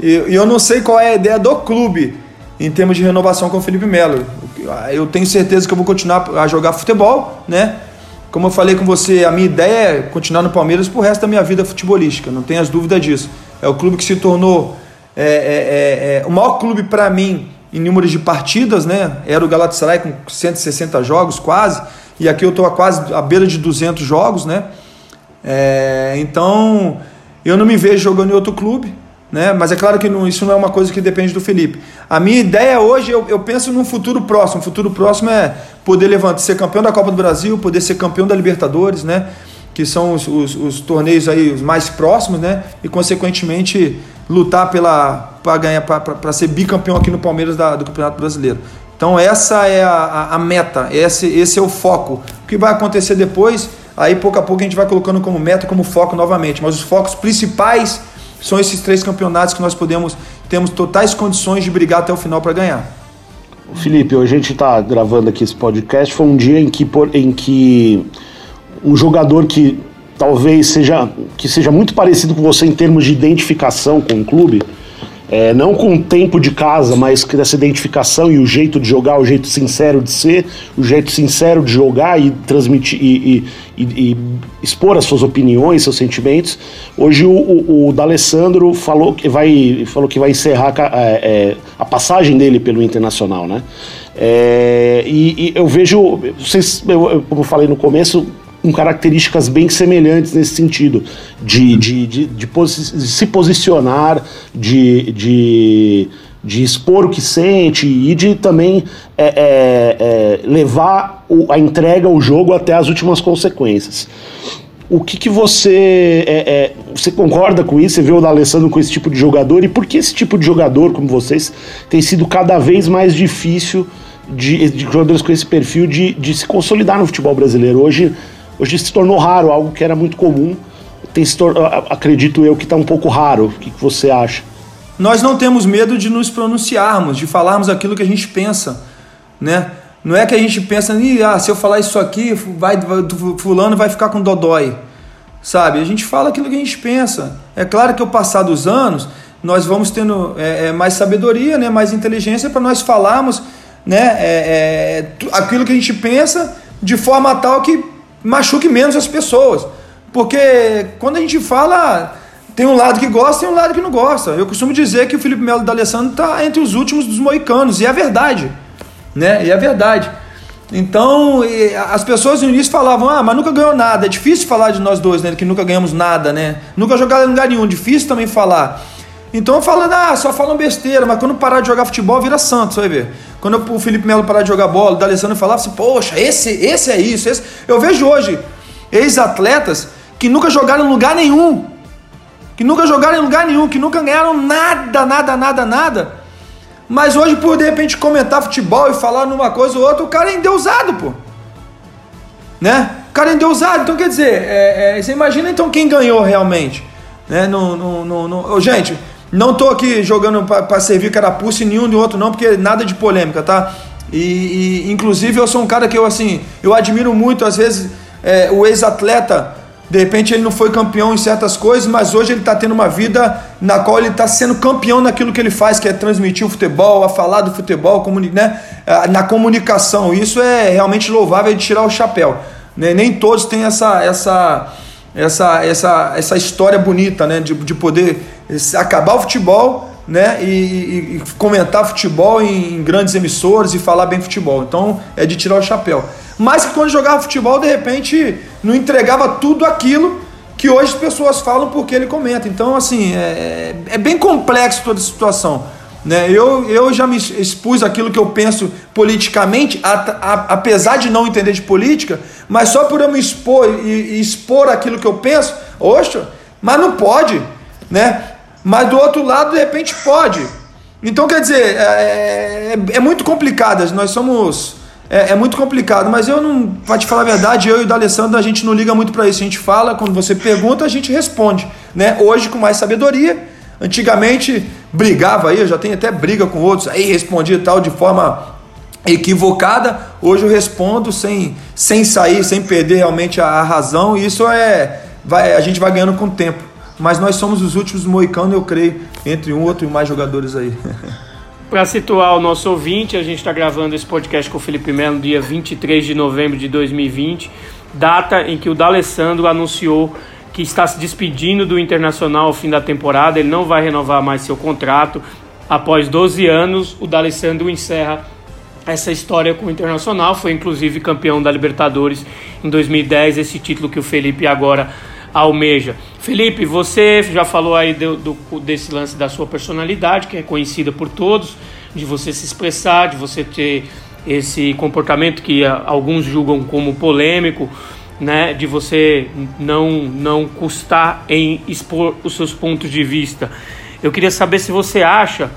E, e eu não sei qual é a ideia do clube em termos de renovação com o Felipe Melo. Eu tenho certeza que eu vou continuar a jogar futebol, né? Como eu falei com você, a minha ideia é continuar no Palmeiras pro resto da minha vida futebolística, não tenho as dúvidas disso. É o clube que se tornou é, é, é, é o maior clube para mim em números de partidas, né? Era o Galatasaray com 160 jogos quase, e aqui eu estou a quase à beira de 200 jogos, né? É, então eu não me vejo jogando em outro clube, né? Mas é claro que não, isso não é uma coisa que depende do Felipe. A minha ideia hoje, eu, eu penso num futuro próximo. O futuro próximo é poder levantar, ser campeão da Copa do Brasil, poder ser campeão da Libertadores, né? Que são os, os, os torneios aí os mais próximos, né? E consequentemente lutar pela para ganhar para ser bicampeão aqui no Palmeiras da, do Campeonato Brasileiro. Então essa é a, a, a, meta, esse, esse é o foco. O que vai acontecer depois, aí pouco a pouco a gente vai colocando como meta, como foco novamente. Mas os focos principais são esses três campeonatos que nós podemos temos totais condições de brigar até o final para ganhar. Felipe, hoje a gente está gravando aqui esse podcast. Foi um dia em que, por, em que um jogador que talvez seja que seja muito parecido com você em termos de identificação com o clube é, não com o tempo de casa, mas dessa identificação e o jeito de jogar, o jeito sincero de ser, o jeito sincero de jogar e transmitir e, e, e expor as suas opiniões, seus sentimentos. Hoje o, o, o D'Alessandro falou que vai, falou que vai encerrar a, é, é, a passagem dele pelo Internacional, né? É, e, e, eu vejo, vocês, eu, como eu falei no começo, com características bem semelhantes nesse sentido, de, de, de, de, posi se posicionar, de, de, de, expor o que sente e de também é, é, é, levar o, a entrega, o jogo até as últimas consequências. O que, que você. É, é, você concorda com isso? Você vê o D'Alessandro com esse tipo de jogador? E por que esse tipo de jogador, como vocês, tem sido cada vez mais difícil de, de jogadores com esse perfil de, de se consolidar no futebol brasileiro? Hoje Hoje se tornou raro, algo que era muito comum. Tem se acredito eu que está um pouco raro. O que, que você acha? Nós não temos medo de nos pronunciarmos, de falarmos aquilo que a gente pensa, né? Não é que a gente pensa, ah, se eu falar isso aqui, vai, fulano vai ficar com dodói, sabe? A gente fala aquilo que a gente pensa. É claro que ao passar dos anos, nós vamos tendo é, é, mais sabedoria, né, mais inteligência para nós falarmos né, é, é aquilo que a gente pensa de forma tal que machuque menos as pessoas. Porque quando a gente fala, tem um lado que gosta e um lado que não gosta. Eu costumo dizer que o Felipe Melo da Alessandro está entre os últimos dos moicanos, e é verdade. Né? E é verdade. Então, as pessoas no início falavam, ah, mas nunca ganhou nada. É difícil falar de nós dois, né? Que nunca ganhamos nada, né? Nunca jogaram em lugar nenhum. Difícil também falar. Então falando, ah, só falam besteira, mas quando parar de jogar futebol, vira santo, você vai ver. Quando o Felipe Melo parar de jogar bola, o D'Alessandro falava assim, poxa, esse, esse é isso. Esse... Eu vejo hoje ex-atletas que nunca jogaram em lugar nenhum. Que nunca jogaram em lugar nenhum, que nunca ganharam nada, nada, nada, nada. Mas hoje, por de repente comentar futebol e falar numa coisa ou outra, o cara é endeusado, pô. Né? O cara é endeusado. Então, quer dizer, é, é, você imagina então quem ganhou realmente. Né? No, no, no, no... Gente, não tô aqui jogando para servir carapuça em nenhum de outro não, porque nada de polêmica, tá? E, e, inclusive eu sou um cara que eu assim, eu admiro muito às vezes é, o ex-atleta, de repente ele não foi campeão em certas coisas, mas hoje ele está tendo uma vida na qual ele está sendo campeão naquilo que ele faz, que é transmitir o futebol, a falar do futebol, né? na comunicação. Isso é realmente louvável de tirar o chapéu. Né? Nem todos têm essa essa essa, essa, essa história bonita, né? De, de poder acabar o futebol, né? E, e, comentar futebol em, em, grandes emissoras e falar bem futebol. Então é de tirar o chapéu. Mas que quando jogava futebol, de repente, não entregava tudo aquilo que hoje as pessoas falam porque ele comenta. Então, assim, é, é bem complexo toda a situação. Né? Eu, eu já me expus aquilo que eu penso politicamente, a, a, apesar de não entender de política, mas só por eu me expor e, e expor aquilo que eu penso, oxa, mas não pode, né? Mas do outro lado, de repente, pode. Então, quer dizer, é, é, é muito complicado. Nós somos. É, é, muito complicado, mas eu não. Pra te falar a verdade, eu e o D'Alessandro, a gente não liga muito para isso. A gente fala, quando você pergunta, a gente responde. Né? Hoje, com mais sabedoria Antigamente brigava aí, eu já tenho até briga com outros, aí respondia tal de forma equivocada. Hoje eu respondo sem, sem sair, sem perder realmente a, a razão. E isso é. Vai, a gente vai ganhando com o tempo. Mas nós somos os últimos moicanos, eu creio, entre um outro e mais jogadores aí. [laughs] Para situar o nosso ouvinte, a gente está gravando esse podcast com o Felipe Melo dia 23 de novembro de 2020, data em que o D'Alessandro anunciou que está se despedindo do Internacional ao fim da temporada. Ele não vai renovar mais seu contrato. Após 12 anos, o D'Alessandro encerra essa história com o Internacional. Foi inclusive campeão da Libertadores em 2010, esse título que o Felipe agora almeja. Felipe, você já falou aí do, do, desse lance da sua personalidade, que é conhecida por todos, de você se expressar, de você ter esse comportamento que alguns julgam como polêmico né, de você não não custar em expor os seus pontos de vista. Eu queria saber se você acha,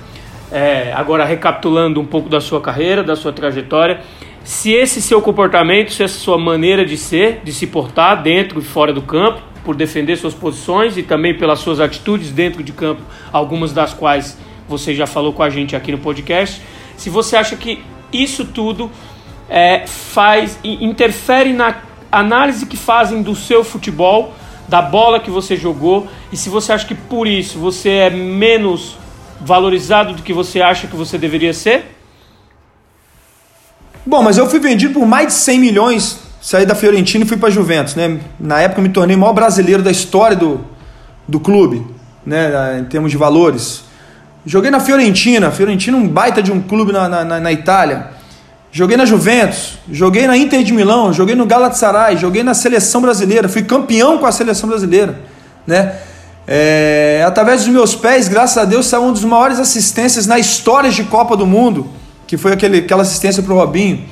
é, agora recapitulando um pouco da sua carreira, da sua trajetória, se esse seu comportamento, se essa sua maneira de ser, de se portar dentro e fora do campo, por defender suas posições e também pelas suas atitudes dentro de campo, algumas das quais você já falou com a gente aqui no podcast, se você acha que isso tudo é, faz interfere na análise que fazem do seu futebol, da bola que você jogou, e se você acha que por isso você é menos valorizado do que você acha que você deveria ser? Bom, mas eu fui vendido por mais de 100 milhões, saí da Fiorentina e fui para Juventus, né? Na época eu me tornei o maior brasileiro da história do, do clube, né? Em termos de valores. Joguei na Fiorentina, Fiorentina um baita de um clube na, na, na Itália. Joguei na Juventus, joguei na Inter de Milão, joguei no Galatasaray, joguei na seleção brasileira, fui campeão com a seleção brasileira, né? É, através dos meus pés, graças a Deus, saiu um dos maiores assistências na história de Copa do Mundo que foi aquele, aquela assistência para o Robinho.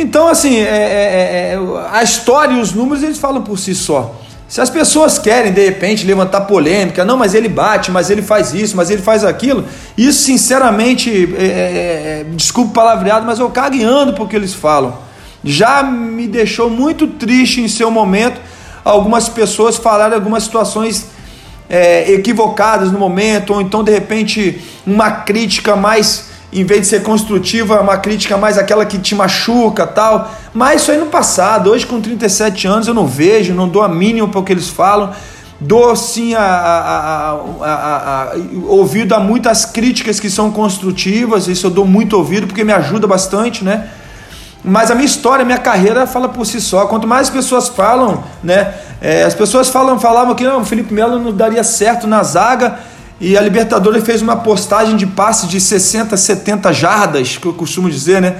Então, assim, é, é, é, a história e os números eles falam por si só. Se as pessoas querem, de repente, levantar polêmica, não, mas ele bate, mas ele faz isso, mas ele faz aquilo, isso, sinceramente, é, é, é palavreado, mas eu cago ando porque eles falam. Já me deixou muito triste em seu momento algumas pessoas falarem algumas situações é, equivocadas no momento, ou então, de repente, uma crítica mais em vez de ser construtiva, é uma crítica mais aquela que te machuca tal. Mas isso aí no passado, hoje com 37 anos eu não vejo, não dou a mínima para o que eles falam. Dou sim a, a, a, a, ouvido a muitas críticas que são construtivas, isso eu dou muito ouvido porque me ajuda bastante, né? Mas a minha história, a minha carreira fala por si só. Quanto mais pessoas falam, né? É, as pessoas falam, falavam que não, o Felipe Melo não daria certo na zaga. E a Libertadores fez uma postagem de passe de 60, 70 jardas, que eu costumo dizer, né?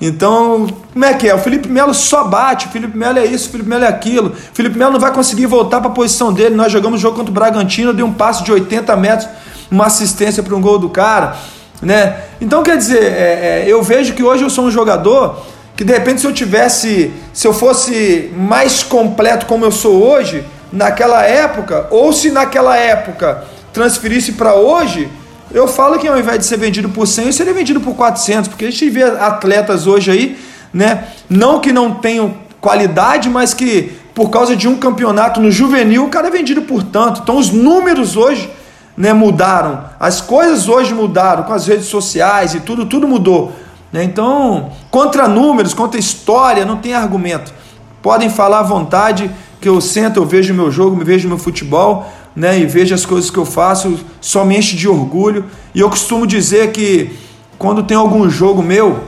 Então, como é que é? O Felipe Melo só bate, o Felipe Melo é isso, o Felipe Melo é aquilo. O Felipe Melo não vai conseguir voltar para a posição dele. Nós jogamos o jogo contra o Bragantino, eu dei um passe de 80 metros, uma assistência para um gol do cara, né? Então, quer dizer, é, é, eu vejo que hoje eu sou um jogador que de repente se eu tivesse, se eu fosse mais completo como eu sou hoje, naquela época, ou se naquela época transferisse para hoje, eu falo que ao invés de ser vendido por 100, seria vendido por 400, porque a gente vê atletas hoje aí, né, não que não tenham qualidade, mas que por causa de um campeonato no juvenil, o cara é vendido por tanto. Então os números hoje, né, mudaram. As coisas hoje mudaram com as redes sociais e tudo, tudo mudou. Né? Então, contra números, contra história, não tem argumento. Podem falar à vontade que eu sento, eu vejo meu jogo, me vejo meu futebol, né, e vejo as coisas que eu faço, só me enche de orgulho. E eu costumo dizer que quando tem algum jogo meu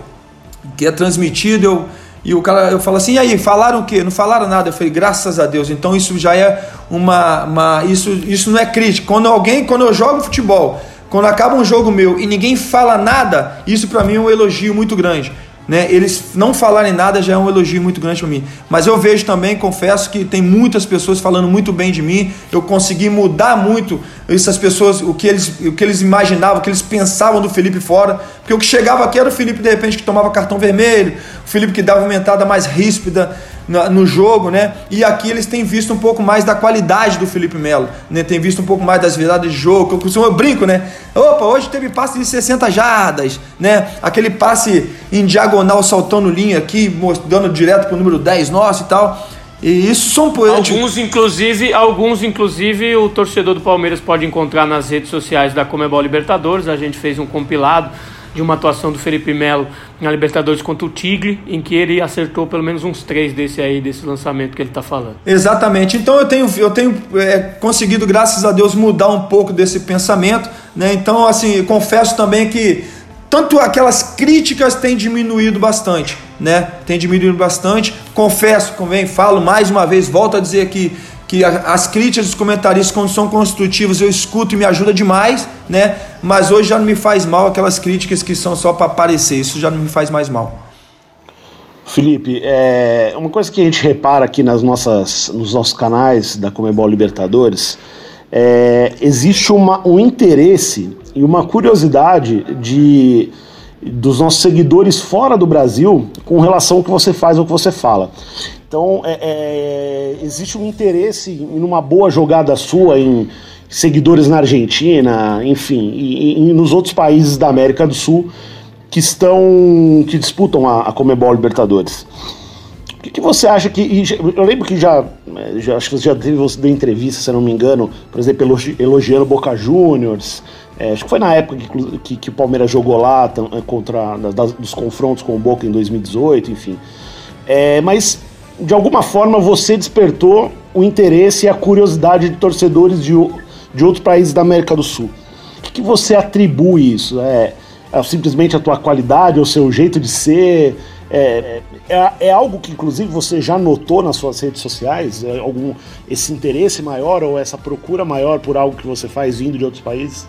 que é transmitido, eu, e o cara eu falo assim, e aí, falaram o quê? Não falaram nada. Eu falei, graças a Deus. Então isso já é uma. uma isso, isso não é crítica. Quando alguém, quando eu jogo futebol, quando acaba um jogo meu e ninguém fala nada, isso para mim é um elogio muito grande né, eles não falarem nada já é um elogio muito grande para mim. Mas eu vejo também, confesso que tem muitas pessoas falando muito bem de mim. Eu consegui mudar muito essas pessoas, o que eles, o que eles imaginavam, o que eles pensavam do Felipe fora. Porque o que chegava aqui era o Felipe de repente que tomava cartão vermelho, o Felipe que dava uma entrada mais ríspida no jogo, né? E aqui eles têm visto um pouco mais da qualidade do Felipe Melo, né? Tem visto um pouco mais das viradas de jogo. Eu costumo eu brinco, né? Opa, hoje teve passe de 60 jardas, né? Aquele passe em diagonal saltando linha aqui, dando direto pro número 10 nosso e tal. E isso são Alguns inclusive, alguns inclusive o torcedor do Palmeiras pode encontrar nas redes sociais da Comebol Libertadores. A gente fez um compilado de uma atuação do Felipe Melo na Libertadores contra o Tigre, em que ele acertou pelo menos uns três desse aí, desse lançamento que ele está falando. Exatamente. Então eu tenho, eu tenho é, conseguido, graças a Deus, mudar um pouco desse pensamento. Né? Então, assim, confesso também que tanto aquelas críticas têm diminuído bastante, né? Tem diminuído bastante. Confesso, convém, falo mais uma vez, volto a dizer aqui que as críticas dos comentaristas, quando são construtivas, eu escuto e me ajuda demais, né? Mas hoje já não me faz mal aquelas críticas que são só para aparecer, isso já não me faz mais mal. Felipe, é, uma coisa que a gente repara aqui nas nossas, nos nossos canais da Comebol Libertadores, é, existe uma, um interesse e uma curiosidade de dos nossos seguidores fora do Brasil com relação ao que você faz ou que você fala. Então, é, é, existe um interesse em uma boa jogada sua, em seguidores na Argentina, enfim, e, e nos outros países da América do Sul que estão que disputam a, a Comebol Libertadores. O que, que, você acha que. Eu lembro que já, já. Acho que você já teve você deu entrevista, se não me engano, por exemplo, elogiando Boca Juniors. É, acho que foi na época que, que, que o Palmeiras jogou lá contra das, dos confrontos com o Boca em 2018, enfim. É, mas de alguma forma você despertou o interesse e a curiosidade de torcedores de, de outros países da América do Sul. O que, que você atribui isso? É, é simplesmente a tua qualidade, o seu jeito de ser? É, é, é, algo que inclusive você já notou nas suas redes sociais? É algum esse interesse maior ou essa procura maior por algo que você faz vindo de outros países?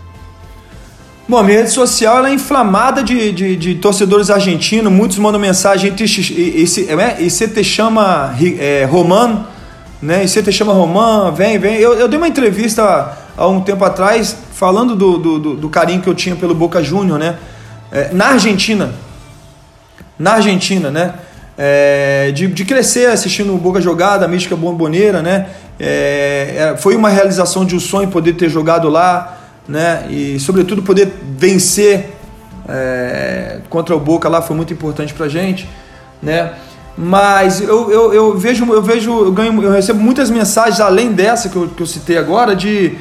Bom, minha rede social é inflamada de, de, de, torcedores argentinos, muitos mandam mensagem, esse, é, esse te chama é, Roman, né? Esse te chama Roman, vem, vem. Eu, eu dei uma entrevista há um tempo atrás falando do, do, do, do carinho que eu tinha pelo Boca Júnior, né? É, na Argentina, na Argentina, né? É, de, de crescer assistindo o Boca jogada, a mística bomboneira, né? É, é, foi uma realização de um sonho poder ter jogado lá, né? E sobretudo poder vencer é, contra o Boca lá foi muito importante pra gente, né? Mas eu, eu, eu vejo, eu vejo, eu ganho, eu recebo muitas mensagens além dessa que eu, que eu citei agora de,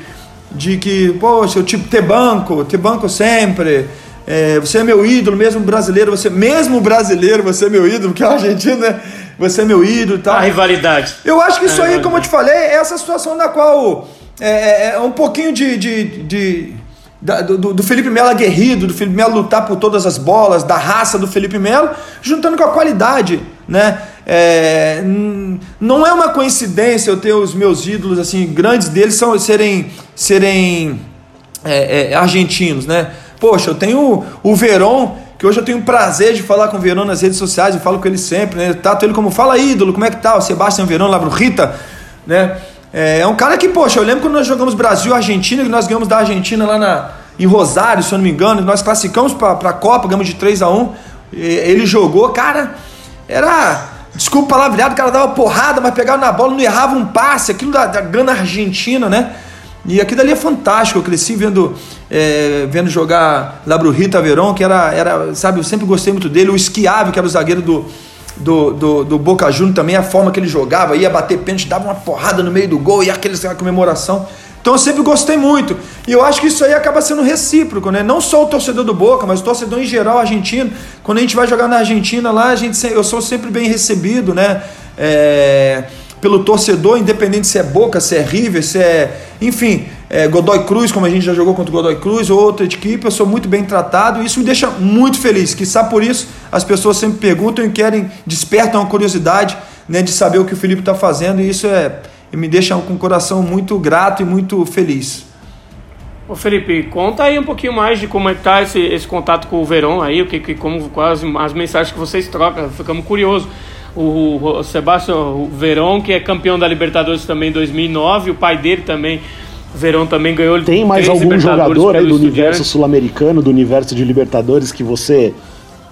de que, poxa, eu tipo, te banco, te banco sempre. É, você é meu ídolo, mesmo brasileiro, você mesmo brasileiro, você é meu ídolo, que é argentino, né? Você é meu ídolo e tal. A rivalidade. Eu acho que isso aí, como eu te falei, é essa situação na qual é, é, é um pouquinho de, de, de do, do, Felipe Melo aguerrido, do Felipe Melo lutar por todas as bolas, da raça do Felipe Melo, juntando com a qualidade, né? É, não é uma coincidência eu ter os meus ídolos assim grandes deles são serem serem é, é, argentinos, né? Poxa, eu tenho o Verón, que hoje eu tenho o prazer de falar com o Verón nas redes sociais, eu falo com ele sempre, né? Tato ele como fala ídolo, como é que tá? O Sebastião Verón lá pro Rita, né? É, é um cara que, poxa, eu lembro quando nós jogamos Brasil Argentina, que nós ganhamos da Argentina lá na, em Rosário, se eu não me engano, nós classificamos para a Copa, ganhamos de 3 a 1 Ele jogou, cara, era. Desculpa o palavreado, o cara dava porrada, mas pegava na bola, não errava um passe, aquilo da, da Gana Argentina, né? E aquilo ali é fantástico. Eu cresci vendo, é, vendo jogar Labrurita Verón, que era, era, sabe, eu sempre gostei muito dele. O Schiave, que era o zagueiro do, do, do, do Boca Juniors também, a forma que ele jogava, ia bater pênalti, dava uma porrada no meio do gol e aquela comemoração. Então eu sempre gostei muito. E eu acho que isso aí acaba sendo recíproco, né? Não só o torcedor do Boca, mas o torcedor em geral argentino. Quando a gente vai jogar na Argentina lá, a gente, eu sou sempre bem recebido, né? É pelo torcedor, independente se é Boca, se é River, se é, enfim, é Godoy Cruz, como a gente já jogou contra o Godoy Cruz, ou outra equipe, eu sou muito bem tratado e isso me deixa muito feliz. Que sabe por isso as pessoas sempre perguntam e querem, despertam a curiosidade né, de saber o que o Felipe está fazendo e isso é, me deixa com o coração muito grato e muito feliz. Ô Felipe, conta aí um pouquinho mais de como é que tá esse, esse contato com o Verão aí, o que, que como quais as mensagens que vocês trocam, ficamos curiosos o, Sebastião Verón, que é campeão da Libertadores também em 2009, o pai dele também, Verón também ganhou Tem mais algum jogador aí do universo sul-americano, do universo de Libertadores que você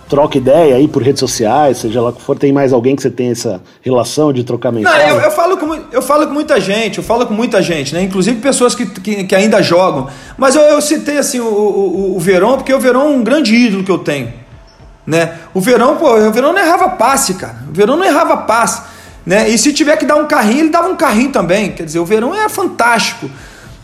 troca ideia aí por redes sociais, seja lá o que for, tem mais alguém que você tem essa relação de trocar mensagem? Não, eu, eu, falo com, eu falo com muita gente, eu falo com muita gente, né? Inclusive pessoas que, que, que ainda jogam. Mas eu, eu citei assim o, o, o Verón, porque o Verón é um grande ídolo que eu tenho. Né? O Verão, pô, o Verão não errava passe, cara. O Verão não errava passe. Né? E se tiver que dar um carrinho, ele dava um carrinho também. Quer dizer, o Verão é fantástico.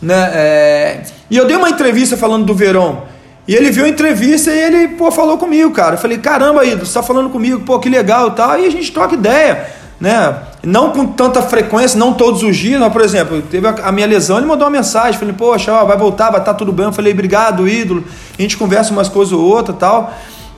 Né? É... E eu dei uma entrevista falando do Verão. E ele viu a entrevista e ele pô, falou comigo, cara. Eu falei, caramba, Ido, você tá falando comigo, pô, que legal e tal. E a gente troca ideia, né? Não com tanta frequência, não todos os dias, mas, por exemplo, teve a, minha lesão, ele mandou uma mensagem, falei, poxa, ó, vai voltar, vai estar tá tudo bem. Eu falei, obrigado, ídolo. A gente conversa umas coisas ou outra tal.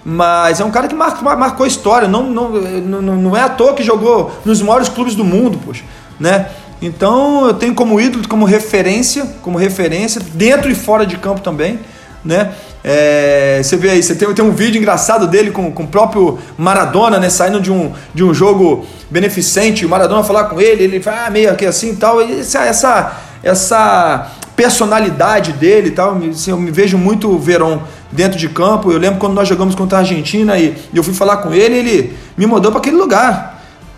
Mas é um cara que marcou, marcou história, não, não, não, não é à toa que jogou nos maiores clubes do mundo, poxa, né? Então eu tenho como ídolo, como referência, como referência, dentro e fora de campo também, né? É, você vê aí, você tem, tem um vídeo engraçado dele com, com o próprio Maradona, né? Saindo de um, de um jogo beneficente, o Maradona falar com ele, ele fala ah, meio que assim tal. E essa, essa, essa personalidade dele e tal, assim, eu me vejo muito Verón dentro de campo. Eu lembro quando nós jogamos contra a Argentina e, eu fui falar com ele, ele me mandou para aquele lugar.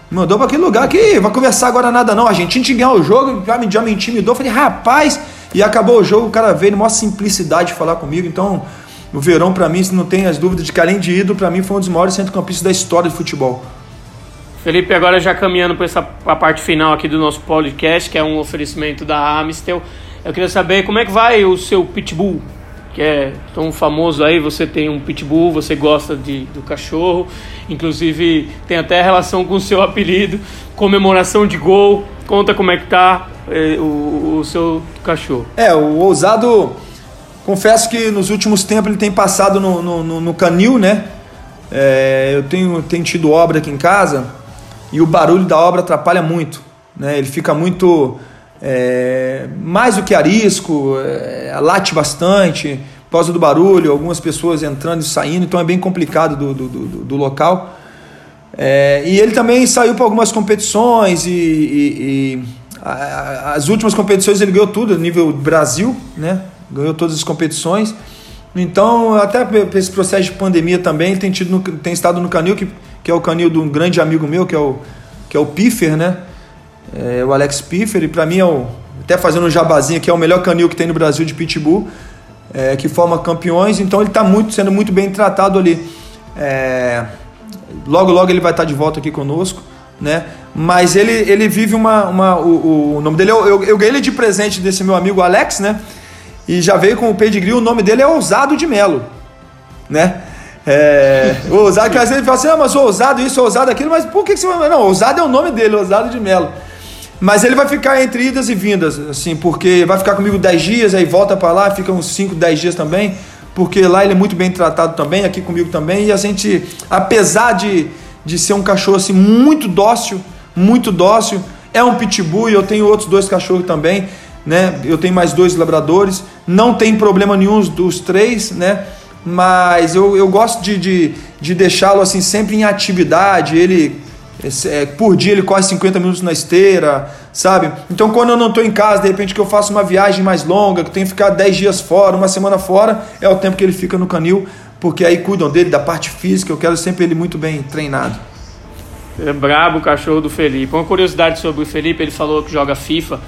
Mandou para aquele lugar que vai conversar agora nada não. A Argentina tinha que ganhar o jogo, já me, já me intimidou. Falei, rapaz, e acabou o jogo, o cara veio, maior simplicidade de falar comigo. Então, o Verão para mim, não tem as dúvidas de que além de ídolo, para mim foi um dos maiores centrocampistas da história do futebol. Felipe, agora já caminhando para a parte final aqui do nosso podcast, que é um oferecimento da Amistel. Eu queria saber como é que vai o seu pitbull que é tão famoso aí, você tem um pitbull, você gosta de, do cachorro, inclusive tem até relação com o seu apelido, comemoração de gol, conta como é que tá é, o, o, seu cachorro. É, o ousado Confesso que nos últimos tempos ele tem passado no, no, no canil, né? É, eu tenho, tenho tido obra aqui em casa e o barulho da obra atrapalha muito. Né? Ele fica muito. É, mais do que arisco, é, late bastante por causa do barulho, algumas pessoas entrando e saindo, então é bem complicado do, do, do, do local. É, e ele também saiu para algumas competições e, e, e a, as últimas competições ele ganhou tudo, nível Brasil, né? ganhou todas as competições. Então, até esse processo de pandemia também, tem, tido no, tem estado no canil, que, que é o canil de um grande amigo meu, que é o, que é o Piffer, né? É, o Alex Piffer, para mim é o, até fazendo um jabazinho aqui, é o melhor canil que tem no Brasil de pitbull, é, que forma campeões, então ele está muito, sendo muito bem tratado ali. É, logo, logo ele vai estar tá de volta aqui conosco, né? Mas ele, ele vive uma. uma o, o nome dele, eu, eu, eu ganhei ele de presente desse meu amigo Alex, né? e já veio com o pedigree, o nome dele é Ousado de Melo, né? É, o ousado, que às vezes ele fala assim, ah, mas ousado isso, ousado aquilo, mas por que, que você vai. Não, ousado é o nome dele, ousado de Melo. Mas ele vai ficar entre idas e vindas, assim, porque vai ficar comigo 10 dias, aí volta para lá, fica uns 5, 10 dias também, porque lá ele é muito bem tratado também, aqui comigo também, e a gente, apesar de, de ser um cachorro assim, muito dócil, muito dócil, é um pitbull e eu tenho outros dois cachorros também né? Eu tenho mais dois labradores, não tem problema nenhum dos três, né? Mas eu, eu gosto de, de, de deixá-lo assim sempre em atividade. Ele por dia ele corre 50 minutos na esteira, sabe? Então quando eu não estou em casa, de repente que eu faço uma viagem mais longa, que tenho que ficar 10 dias fora, uma semana fora, é o tempo que ele fica no canil, porque aí cuidam dele, da parte física, eu quero sempre ele muito bem treinado. É brabo o cachorro do Felipe. Uma curiosidade sobre o Felipe, ele falou que joga FIFA.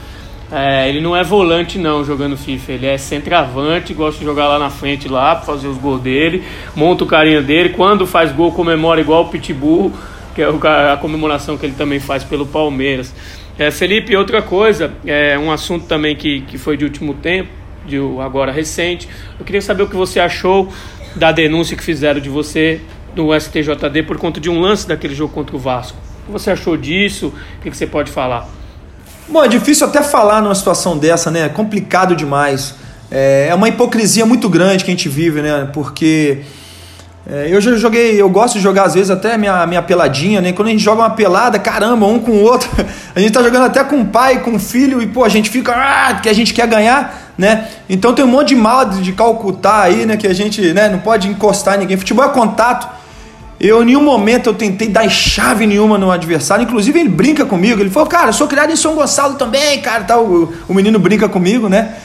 É, ele não é volante não jogando FIFA, ele é centroavante, gosta de jogar lá na frente lá fazer os gols dele, monta o carinha dele, quando faz gol comemora igual o Pitbull, que é a comemoração que ele também faz pelo Palmeiras. É, Felipe, outra coisa, é um assunto também que, que foi de último tempo, de agora recente. Eu queria saber o que você achou da denúncia que fizeram de você no STJD por conta de um lance daquele jogo contra o Vasco. O que você achou disso? O que, que você pode falar? Bom, é difícil até falar numa situação dessa, né? É complicado demais. É, é uma hipocrisia muito grande que a gente vive, né? Porque é, eu já joguei, eu gosto de jogar às vezes até minha, minha peladinha, né? Quando a gente joga uma pelada, caramba, um com o outro, [laughs] a gente tá jogando até com o pai, com o filho, e pô, a gente fica, ah, que a gente quer ganhar, né? Então tem um monte de mala de Calcutá aí, né? Que a gente né, não pode encostar ninguém. Futebol é contato. Eu, em nenhum momento, eu tentei dar chave nenhuma no adversário. Inclusive, ele brinca comigo. Ele falou, cara, eu sou criado em São Gonçalo também, cara. Tá, o, o menino brinca comigo, né?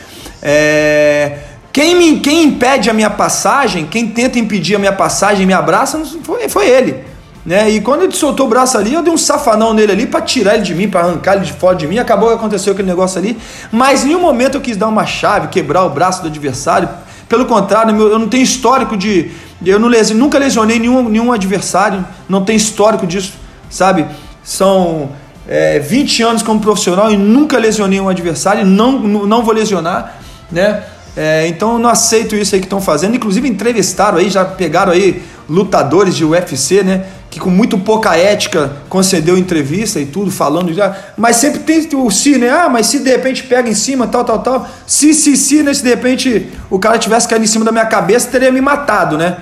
É... Quem, me, quem impede a minha passagem, quem tenta impedir a minha passagem, me abraça, foi, foi ele. Né? E quando ele soltou o braço ali, eu dei um safanão nele ali para tirar ele de mim, para arrancar ele de fora de mim. Acabou que aconteceu aquele negócio ali. Mas em nenhum momento eu quis dar uma chave, quebrar o braço do adversário. Pelo contrário, eu não tenho histórico de, eu não lesi, nunca lesionei nenhum, nenhum adversário, não tem histórico disso, sabe? São é, 20 anos como profissional e nunca lesionei um adversário, não, não vou lesionar, né? É, então eu não aceito isso aí que estão fazendo. Inclusive entrevistaram aí, já pegaram aí lutadores de UFC, né? Que com muito pouca ética concedeu entrevista e tudo, falando já. Mas sempre tem o se, né? Ah, mas se de repente pega em cima, tal, tal, tal. Se, se, se, né? Se de repente o cara tivesse caído em cima da minha cabeça, teria me matado, né?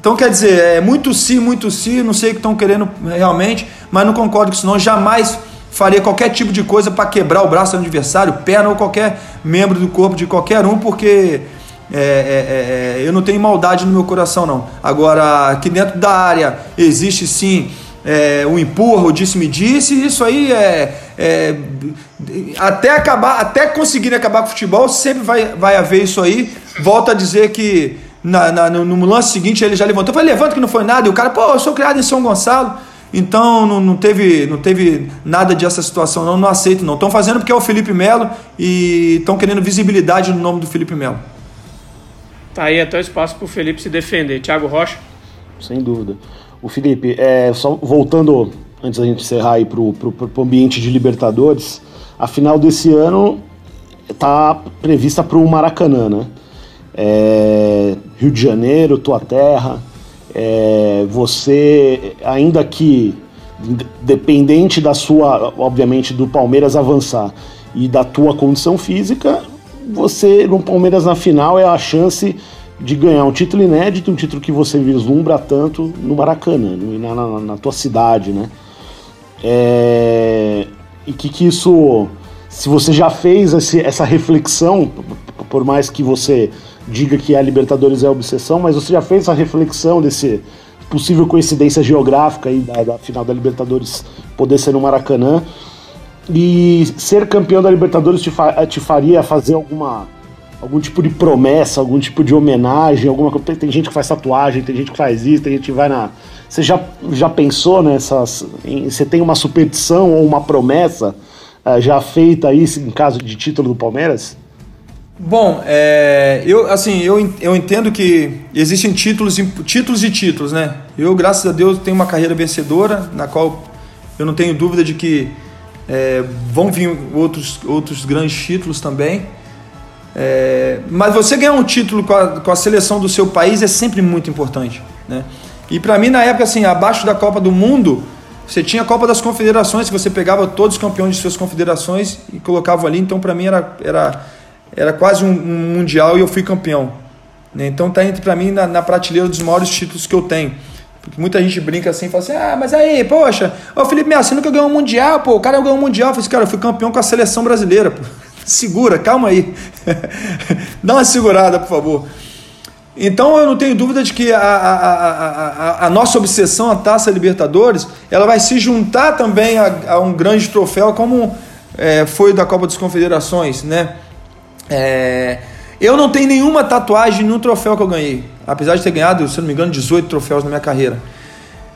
Então quer dizer, é muito se, muito se, não sei o que estão querendo realmente, mas não concordo com isso não. Jamais faria qualquer tipo de coisa para quebrar o braço do adversário, perna ou qualquer membro do corpo de qualquer um, porque é, é, é, eu não tenho maldade no meu coração, não. Agora, aqui dentro da área existe sim é, o empurra, o disse-me-disse, isso aí é, é, Até acabar, até conseguir acabar com o futebol, sempre vai, vai haver isso aí. Volto a dizer que na, na no, no, lance seguinte ele já levantou, falei, levanta que não foi nada, e o cara, pô, eu sou criado em São Gonçalo. Então não, não, teve, não teve nada dessa situação, não, não aceito não. Estão fazendo porque é o Felipe Melo e estão querendo visibilidade no nome do Felipe Melo. Tá aí até o espaço para o Felipe se defender. Thiago Rocha? Sem dúvida. O Felipe, é, só voltando, antes da gente encerrar aí para o ambiente de Libertadores, a final desse ano está prevista para o Maracanã, né? É, Rio de Janeiro, tua terra, é, você, ainda que dependente da sua, obviamente, do Palmeiras avançar e da tua condição física, você, no Palmeiras na final, é a chance de ganhar um título inédito, um título que você vislumbra tanto no Maracanã, na, na, na tua cidade, né? É, e que, que isso, se você já fez esse, essa reflexão, por mais que você diga que a Libertadores é a obsessão, mas você já fez essa reflexão desse possível coincidência geográfica aí da, da final da Libertadores poder ser no Maracanã e ser campeão da Libertadores te, fa te faria fazer alguma algum tipo de promessa, algum tipo de homenagem, alguma coisa. Tem, gente que faz tatuagem, tem gente que faz isso, tem gente que vai na. Você já, já pensou nessas. Em, você tem uma superstição ou uma promessa uh, já feita aí em caso de título do Palmeiras? Bom, é, eu assim eu, eu entendo que existem títulos títulos e títulos, né? Eu graças a Deus tenho uma carreira vencedora na qual eu não tenho dúvida de que é, vão vir outros outros grandes títulos também. É, mas você ganhar um título com a, com a seleção do seu país é sempre muito importante. Né? E para mim, na época, assim, abaixo da Copa do Mundo, você tinha a Copa das Confederações, que você pegava todos os campeões de suas confederações e colocava ali. Então, para mim, era, era, era quase um, um, Mundial e eu fui campeão. Né? Então, tá entre para mim na, na, prateleira dos maiores títulos que eu tenho. Porque muita gente brinca assim, fala assim: ah, mas aí, poxa, o Felipe Melo, você nunca ganhou um Mundial, pô, o cara ganhou um Mundial. Eu falei assim, cara, eu fui campeão com a seleção brasileira, pô. [laughs] Segura, calma aí. [laughs] Dá uma segurada, por favor. Então eu não tenho dúvida de que a, a, a, a, nossa obsessão, a Taça Libertadores, ela vai se juntar também a, um grande troféu como é, foi da Copa das Confederações, né? É, eu não tenho nenhuma tatuagem nenhum troféu que eu ganhei, apesar de ter ganhado, se não me engano, 18 troféus na minha carreira.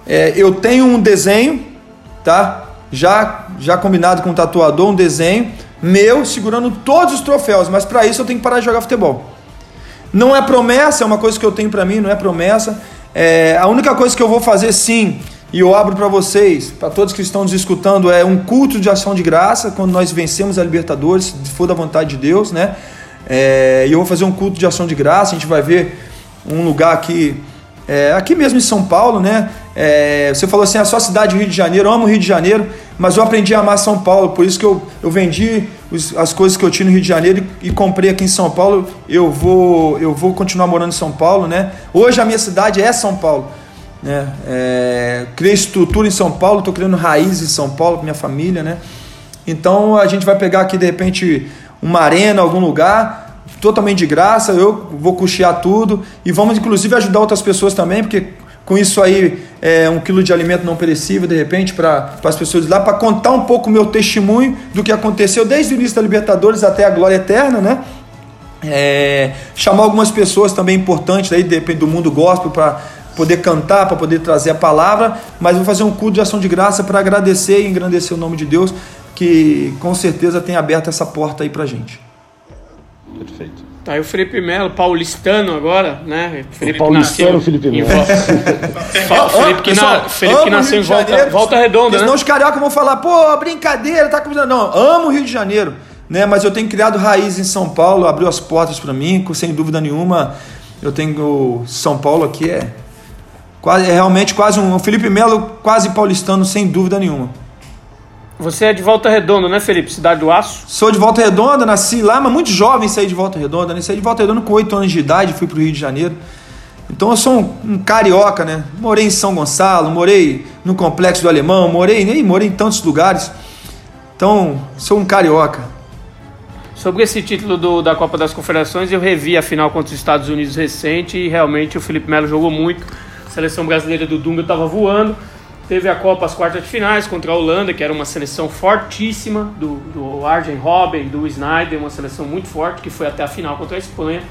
É, eu tenho um desenho, tá? Já, já combinado com o tatuador, um desenho meu segurando todos os troféus, mas para isso eu tenho que parar de jogar futebol. Não é promessa, é uma coisa que eu tenho para mim, não é promessa. É, a única coisa que eu vou fazer sim, e eu abro para vocês, para todos que estão nos escutando, é um culto de ação de graça quando nós vencemos a Libertadores, se for da vontade de Deus, né? É, e eu vou fazer um culto de ação de graça, a gente vai ver um lugar aqui é, aqui mesmo em São Paulo, né? É, você falou assim, a sua cidade Rio de Janeiro, eu amo Rio de Janeiro, mas eu aprendi a amar São Paulo, por isso que eu, eu vendi os, as coisas que eu tinha no Rio de Janeiro e, e, comprei aqui em São Paulo. Eu vou, eu vou continuar morando em São Paulo, né? Hoje a minha cidade é São Paulo. Né? É, criei estrutura em São Paulo, estou criando raízes em São Paulo com minha família, né? Então a gente vai pegar aqui de repente uma arena, algum lugar totalmente de graça, eu vou custear tudo e vamos inclusive ajudar outras pessoas também, porque com isso aí é um quilo de alimento não perecível de repente para as pessoas lá, para contar um pouco o meu testemunho do que aconteceu desde o início da Libertadores até a glória eterna, né? É, chamar algumas pessoas também importantes aí, depende do mundo gospel para poder cantar, para poder trazer a palavra, mas vou fazer um culto de ação de graça para agradecer e engrandecer o nome de Deus, que com certeza tem aberto essa porta aí para gente. Perfeito. Tá aí o Felipe Melo, paulistano agora, né? Felipe o paulistano nasceu Felipe Melo. [laughs] Felipe que, na, Felipe que nasceu em volta, volta Redonda, né? Senão os cariocas vão falar, pô, brincadeira, tá com... Não, amo o Rio de Janeiro, né? Mas eu tenho criado raiz em São Paulo, abriu as portas para mim, sem dúvida nenhuma. Eu tenho São Paulo aqui, é, quase, é realmente quase um... O Felipe Melo quase paulistano, sem dúvida nenhuma. Você é de Volta Redonda, né, Felipe? Cidade do Aço? Sou de Volta Redonda, nasci lá, mas muito jovem saí de Volta Redonda. Né? Saí de Volta Redonda com 8 anos de idade, fui para o Rio de Janeiro. Então eu sou um, um, carioca, né? Morei em São Gonçalo, morei no Complexo do Alemão, morei, nem morei em tantos lugares. Então, sou um carioca. Sobre esse título do, da Copa das Confederações, eu revi a final contra os Estados Unidos recente e realmente o Felipe Melo jogou muito. Seleção brasileira do Dunga estava voando. Teve a Copa, as quartas de finais contra a Holanda, que era uma seleção fortíssima, do, do Arjen Robben, do Snyder, uma seleção muito forte, que foi até a final contra a Espanha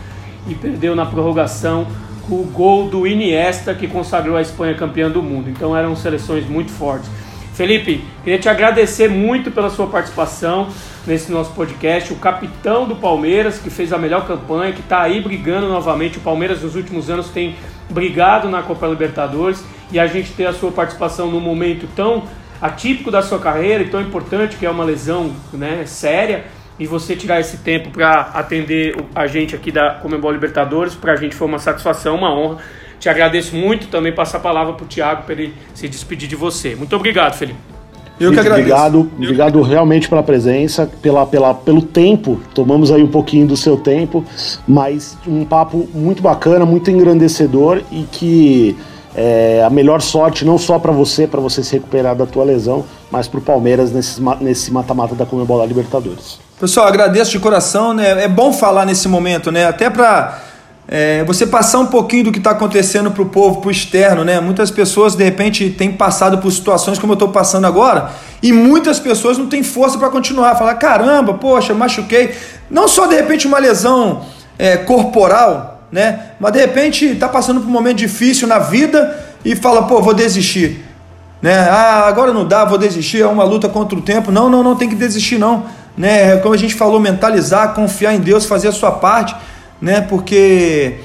e perdeu na prorrogação com o gol do Iniesta, que consagrou a Espanha campeã do mundo. Então eram seleções muito fortes. Felipe, queria te agradecer muito pela sua participação nesse nosso podcast. O capitão do Palmeiras, que fez a melhor campanha, que está aí brigando novamente. O Palmeiras nos últimos anos tem brigado na Copa Libertadores e a gente ter a sua participação num momento tão atípico da sua carreira e tão importante que é uma lesão né, séria e você tirar esse tempo para atender a gente aqui da Comembol Libertadores, para a gente foi uma satisfação, uma honra. Te agradeço muito também passar a palavra para o Thiago para ele se despedir de você. Muito obrigado, Felipe. Eu que agradeço. Obrigado, obrigado realmente pela presença, pela, pela, pelo tempo. Tomamos aí um pouquinho do seu tempo, mas um papo muito bacana, muito engrandecedor e que é a melhor sorte não só para você, para você se recuperar da tua lesão, mas para o Palmeiras nesse, nesse mata-mata da Comebol da Libertadores. Pessoal, agradeço de coração, né? É bom falar nesse momento, né? Até para é, você passar um pouquinho do que está acontecendo para o povo, para o externo, né? Muitas pessoas de repente têm passado por situações como eu estou passando agora e muitas pessoas não têm força para continuar. Falar, caramba, poxa, machuquei. Não só de repente uma lesão é, corporal, né? Mas de repente está passando por um momento difícil na vida e fala, pô, vou desistir. Né? Ah, agora não dá, vou desistir, é uma luta contra o tempo. Não, não, não tem que desistir, não. Né? Como a gente falou, mentalizar, confiar em Deus, fazer a sua parte né? Porque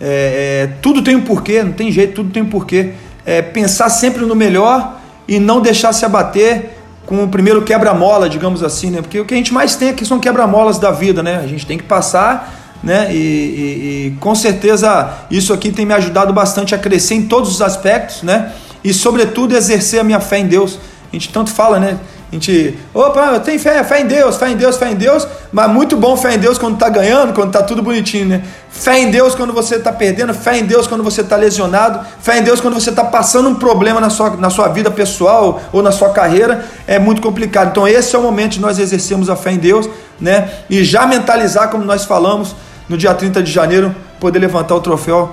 é, é, tudo tem um porquê, não tem jeito, tudo tem um porquê. É, pensar sempre no melhor e não deixar se abater com o primeiro quebra-mola, digamos assim, né? Porque o que a gente mais tem aqui são quebra-molas da vida, né? A gente tem que passar, né? E, e, e, com certeza isso aqui tem me ajudado bastante a crescer em todos os aspectos, né? E sobretudo exercer a minha fé em Deus. A gente tanto fala, né? A gente, opa, tenho fé, fé em Deus, fé em Deus, fé em Deus, mas muito bom fé em Deus quando tá ganhando, quando tá tudo bonitinho, né? Fé em Deus quando você tá perdendo, fé em Deus quando você tá lesionado, fé em Deus quando você tá passando um problema na sua, na sua vida pessoal ou na sua carreira, é muito complicado. Então esse é o momento de nós exercermos a fé em Deus, né? E já mentalizar, como nós falamos, no dia 30 de janeiro, poder levantar o troféu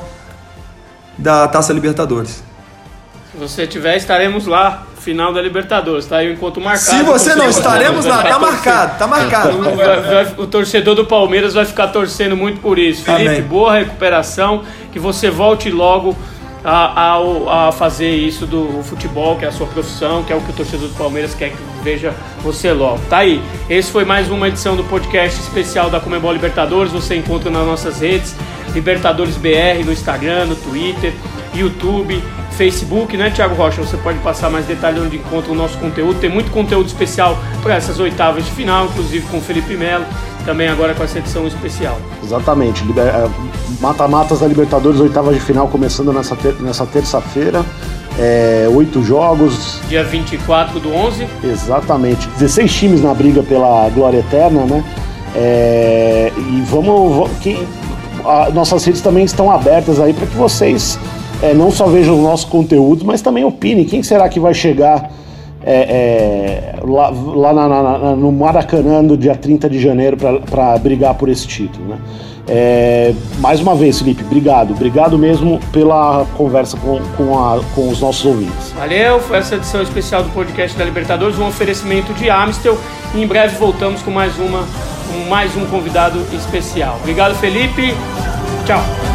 da Taça Libertadores. Se você tiver, estaremos lá final da Libertadores, tá aí o encontro marcado. Se você não estaremos lá, tá marcado, tá marcado. O, torcedor do Palmeiras vai ficar torcendo muito por isso. Felipe, Amém. boa recuperação, que você volte logo a, a, a, fazer isso do futebol, que é a sua profissão, que é o que o torcedor do Palmeiras quer que veja você logo. Tá aí. Esse foi mais uma edição do podcast especial da Comebol Libertadores. Você encontra nas nossas redes Libertadores BR no Instagram, no Twitter, YouTube Facebook, né, Thiago Rocha? Você pode passar mais detalhes onde encontra o nosso conteúdo. Tem muito conteúdo especial para essas oitavas de final, inclusive com o Felipe Melo, também agora com essa edição especial. Exatamente. É, mata-matas da Libertadores, oitavas de final, começando nessa, ter nessa terça-feira. É, oito jogos. Dia 24 do 11. Exatamente. 16 times na briga pela glória eterna, né? É, e vamos. vamos que, a, nossas redes também estão abertas aí para que vocês é, não só vejam os nossos conteúdos, mas também opinem. Quem será que vai chegar é, é, lá, lá na, na, no Maracanã no dia 30 de janeiro para brigar por esse título? Né? É, mais uma vez, Felipe, obrigado. Obrigado mesmo pela conversa com, com, a, com, os nossos ouvintes. Valeu, foi essa edição especial do podcast da Libertadores, um oferecimento de Amistel. E em breve voltamos com mais uma, com mais um convidado especial. Obrigado, Felipe. Tchau.